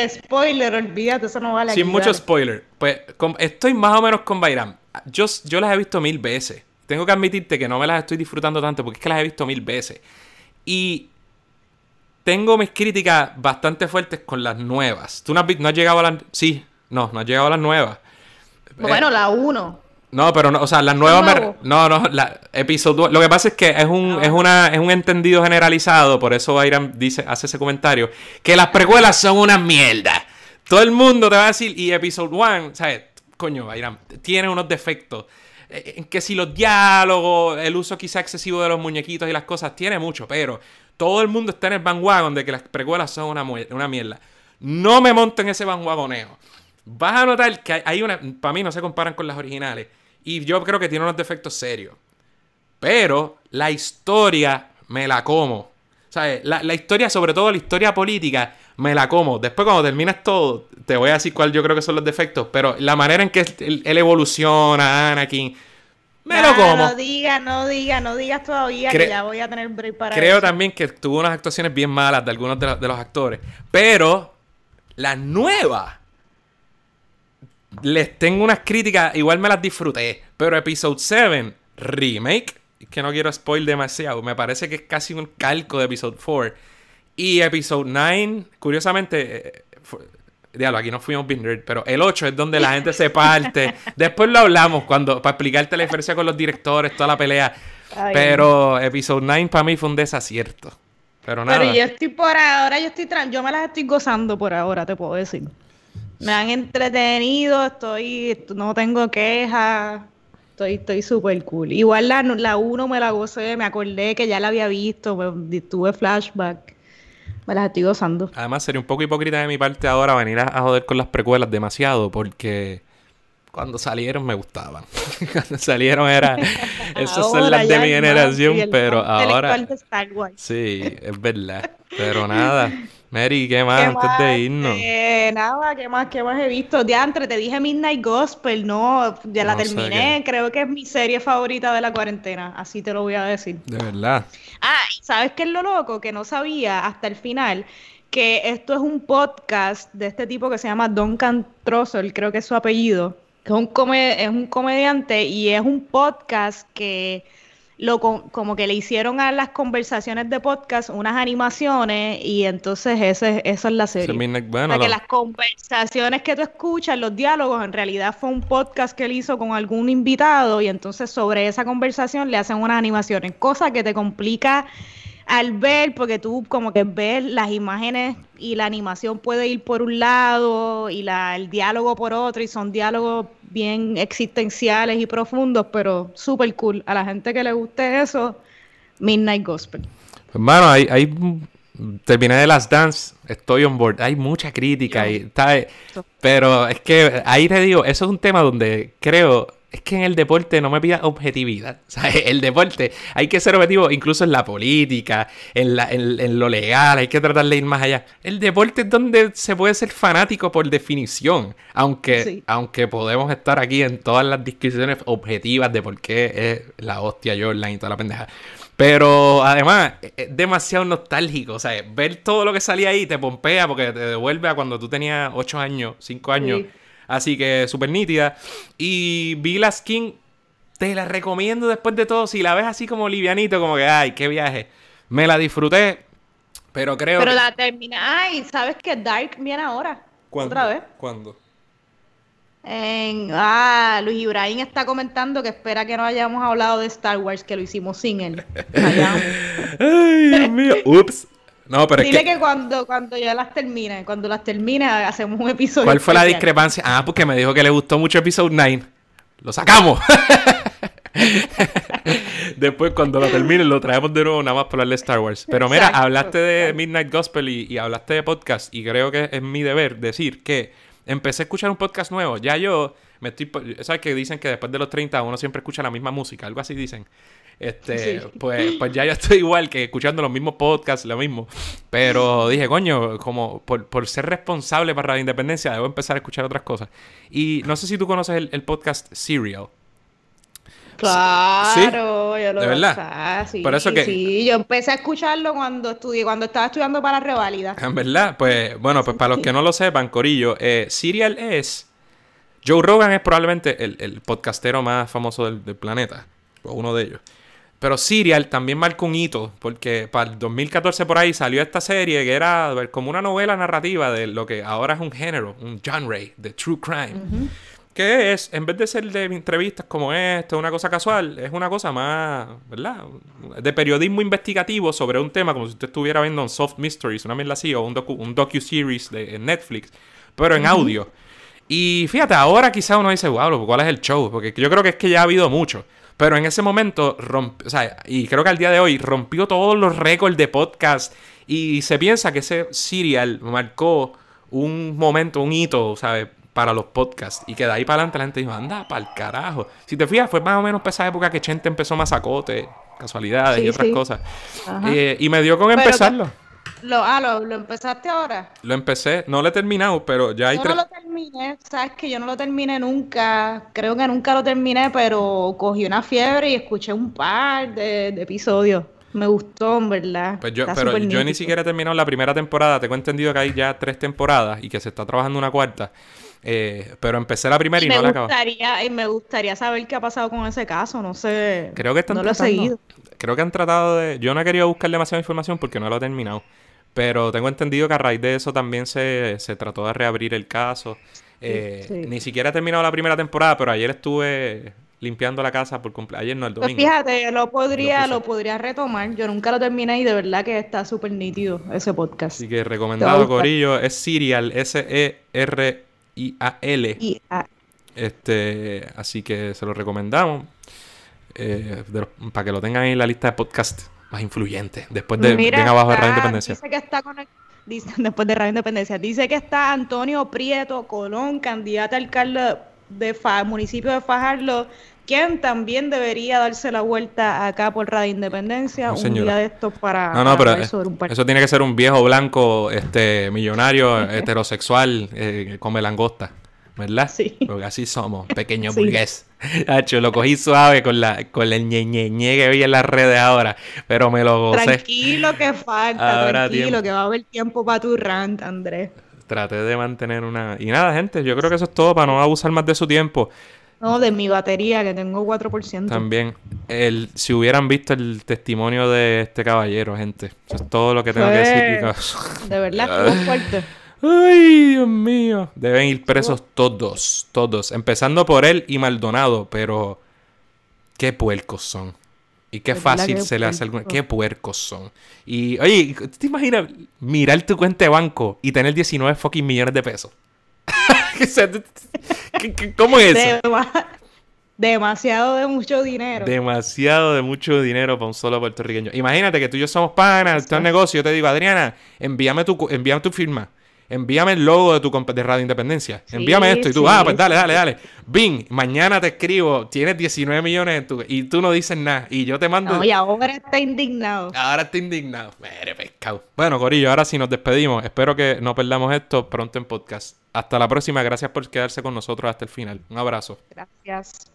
Spoiler, olvídate, eso no vale sin mucho spoiler. Pues con- estoy más o menos con Bayram. Yo, yo las he visto mil veces. Tengo que admitirte que no me las estoy disfrutando tanto porque es que las he visto mil veces. Y tengo mis críticas bastante fuertes con las nuevas. ¿Tú no has, no has llegado a las... Sí, no, no has llegado a las nuevas. Bueno, la 1. No, pero no, o sea, las nuevas me-? No, no, la episodio. Lo que pasa es que es un, Ah. es una, es un entendido generalizado, por eso Bayram dice, hace ese comentario, que las precuelas son una mierda. Todo el mundo te va a decir, y episodio 1, ¿sabes? Coño, Bayram, tiene unos defectos. Eh, En que si los diálogos, el uso quizá excesivo de los muñequitos y las cosas, tiene mucho, pero todo el mundo está en el bandwagon de que las precuelas son una, una mierda. No me monto en ese bandwagoneo. Vas a notar que hay- hay una. Para mí no se comparan con las originales. Y yo creo que tiene unos defectos serios. Pero la historia me la como. ¿Sabes? La, la historia, sobre todo la historia política, me la como. Después, cuando terminas todo, te voy a decir cuál yo creo que son los defectos. Pero la manera en que él, él evoluciona, Anakin, me lo como. No digas, no digas, no digas todavía Cre- que ya voy a tener break para Creo eso. también que tuvo unas actuaciones bien malas de algunos de, los- de los actores. Pero las nuevas. Les tengo unas críticas. Igual me las disfruté. Pero Episode 7, remake. Que no quiero spoil demasiado. Me parece que es casi un calco de Episode 4. Y Episode 9, curiosamente. eh, fue- Diablo, aquí no fuimos bien nerd, pero el 8 es donde la gente se parte. Después lo hablamos cuando para explicarte la diferencia con los directores, toda la pelea. Ay, Pero Episode 9 para mí fue un desacierto. Pero nada. Pero yo estoy por ahora, yo estoy tran- yo me las estoy gozando por ahora, te puedo decir. Me han entretenido, estoy, no tengo quejas, estoy, estoy súper cool. Igual la, la 1 me la gocé, me acordé que ya la había visto, me, tuve flashback, me las estoy gozando. Además, sería un poco hipócrita de mi parte ahora venir a, a joder con las precuelas demasiado, porque cuando salieron me gustaban. cuando salieron era. Esas son las de mi generación, pero ahora. Sí, es verdad. Pero nada. Mary, ¿qué más ¿Qué antes más? de irnos? Eh, nada, ¿qué más, qué más he visto? Diantre, te dije Midnight Gospel, no, ya la No terminé, creo que es mi serie favorita de la cuarentena, así te lo voy a decir. De verdad. Ah, ¿y ¿sabes qué es lo loco? Que no sabía hasta el final que esto es un podcast de este tipo que se llama Duncan Trussell, creo que es su apellido, que es un, come- es un comediante y es un podcast que lo co- como que le hicieron a las conversaciones de podcast unas animaciones y entonces ese, esa es la serie. O bueno, sea, que las conversaciones que tú escuchas, los diálogos, en realidad fue un podcast que él hizo con algún invitado y entonces sobre esa conversación le hacen unas animaciones, cosa que te complica al ver porque tú como que ves las imágenes y la animación puede ir por un lado y la, el diálogo por otro y son diálogos bien existenciales y profundos, pero súper cool. A la gente que le guste eso, Midnight Gospel. Hermano, hay, hay terminé de las dance, estoy on board. Hay mucha crítica y está, pero es que ahí te digo, eso es un tema donde creo es que en el deporte no me pida objetividad. O sea, el deporte hay que ser objetivo incluso en la política, en, la- en- en lo legal, hay que tratar de ir más allá. El deporte es donde se puede ser fanático por definición, aunque, Sí. aunque podemos estar aquí en todas las discusiones objetivas de por qué es la hostia Jordan y toda la pendeja. Pero además es demasiado nostálgico, o sea, ver todo lo que salía ahí te pompea porque te devuelve a cuando tú tenías 8 años, 5 años. Sí. Así que súper nítida. Y vi la skin, te la recomiendo después de todo. Si la ves así como livianito, como que, ay, qué viaje. Me la disfruté, pero creo Pero que... la termina. Ay, ¿sabes que Dark viene ahora? Otra vez. ¿Cuándo? En- ah, Luis Ibrahim está comentando que espera que no hayamos hablado de Star Wars, que lo hicimos sin él. Ay, Dios mío. Ups. No, pero Dile es que... que, cuando, cuando ya las termine, cuando las termine, hacemos un episodio. ¿Cuál fue la discrepancia? Ah, porque me dijo que le gustó mucho Episode 9. Lo sacamos. Después, cuando lo termine, lo traemos de nuevo nada más para hablar de Star Wars. Pero mira, Exacto, hablaste de. Midnight Gospel y, y hablaste de podcast. Y creo que es mi deber decir que empecé a escuchar un podcast nuevo. Ya yo me estoy. ¿Sabes que dicen que después de los 30 uno siempre escucha la misma música? Algo así dicen. Este, Sí. pues, pues ya yo estoy igual que escuchando los mismos podcasts, lo mismo. Pero dije, coño, como por, por ser responsable para la independencia, debo empezar a escuchar otras cosas. Y no sé si tú conoces el, el podcast Serial. Claro, yo lo ¿De verdad? Ah, sí, Por eso que- sí, yo empecé a escucharlo cuando estudié, cuando estaba estudiando para reválida. En verdad, pues bueno, pues para los que no lo sepan, Corillo, eh, Serial es. Joe Rogan es probablemente el, el podcastero más famoso del, del planeta, o uno de ellos. Pero Serial también marcó un hito, porque para el 2014 por ahí salió esta serie que era como una novela narrativa de lo que ahora es un género, un genre de true crime. Que es, en vez de ser de entrevistas como esta, una cosa casual, es una cosa más, ¿verdad? De periodismo investigativo sobre un tema, como si usted estuviera viendo un Soft Mysteries, una mierda así, o un, docu, un docu-series de en Netflix, pero en audio. Y fíjate, ahora quizá uno dice, wow, ¿cuál es el show? Porque yo creo que es que ya ha habido mucho. Pero en ese momento, romp- o sea, y creo que al día de hoy rompió todos los récords de podcast. Y se piensa que ese serial marcó un momento, un hito, ¿sabes? Para los podcasts. Y que de ahí para adelante la gente dijo, anda, para el carajo. Si te fijas, fue más o menos para esa época que Chente empezó Mazacote, casualidades y otras sí. cosas. Eh, y me dio con Pero que- empezarlo. Lo, ah, lo, lo empezaste ahora. Lo empecé, no lo he terminado, pero ya hay Yo tres. no lo terminé, sabes que yo no lo terminé nunca, creo que nunca lo terminé, pero cogí una fiebre y escuché un par de, de episodios. Me gustó, en verdad. Pues yo, pero yo ni siquiera he terminado la primera temporada. Tengo entendido que hay ya tres temporadas y que se está trabajando una cuarta. Eh, pero empecé la primera y, Y no la gustaría, y me gustaría saber qué ha pasado con ese caso, no sé. Creo que están no lo he tratando- seguido. Creo que han tratado de. Yo no he querido buscar demasiada información porque no lo he terminado. Pero tengo entendido que a raíz de eso también se, se trató de reabrir el caso. Eh, sí. Ni siquiera he terminado la primera temporada, pero ayer estuve limpiando la casa por completo. Ayer no, el Pues domingo. fíjate, lo podría, lo podría retomar. Yo nunca lo terminé y de verdad que está súper nítido ese podcast. Así que recomendado. Corillo. Es Serial, S-E-R-I-A-L. Este, así que se lo recomendamos. eh, de para que lo tengan en la lista de podcast más influyentes. Después de Mira, bien abajo de Radio Independencia. Dice que está conect- dice- después de Radio Independencia. Dice que está Antonio Prieto Colón, candidato a alcalde de Fa- municipio de Fajardo, quien también debería darse la vuelta acá por Radio Independencia No, un día de estos para, No, no, para pero hablar eh, sobre un par- eso tiene que ser un viejo blanco, este, millonario, heterosexual, eh, come langosta, ¿verdad? Sí. Porque así somos, pequeño Sí. burgués. Hacho, lo cogí suave con la, con el ñe, ñe, ñe que vi en las redes ahora, pero me lo gocé. Tranquilo que falta, tranquilo, tiempo. que va a haber tiempo para tu rant, Andrés. Traté de mantener una... Y nada, gente, yo creo que eso es todo para no abusar más de su tiempo. No, de mi batería, que tengo 4%. También, el, si hubieran visto el testimonio de este caballero, gente. Eso es todo lo que tengo que Pues, decir. De verdad, estuvo fuerte. Ay, Dios mío. Deben ir presos todos, todos. Empezando por él y Maldonado, pero qué puercos son. Y qué ¿Verdad fácil se le hace alguna... puerco? Qué puercos son. Y, oye, ¿tú ¿te imaginas mirar tu cuenta de banco y tener 19 fucking millones de pesos? O sea, ¿qué- qué- ¿Cómo es eso? Dema- demasiado de mucho dinero. Demasiado de mucho dinero para un solo puertorriqueño. Imagínate que tú y yo somos panas, esto es negocio. Yo te digo, Adriana, envíame tu, envíame tu firma. Envíame el logo de tu de Radio Independencia. Sí, envíame esto. Y tú, sí, ah, pues dale, dale, dale. Bing, mañana te escribo, tienes 19 millones en tu... Y tú no dices nada. Y yo te mando... No, y ahora está indignado. Ahora estoy indignado. Mere pescado. Bueno, Corillo, ahora sí nos despedimos. Espero que no perdamos esto pronto en podcast. Hasta la próxima. Gracias por quedarse con nosotros hasta el final. Un abrazo. Gracias.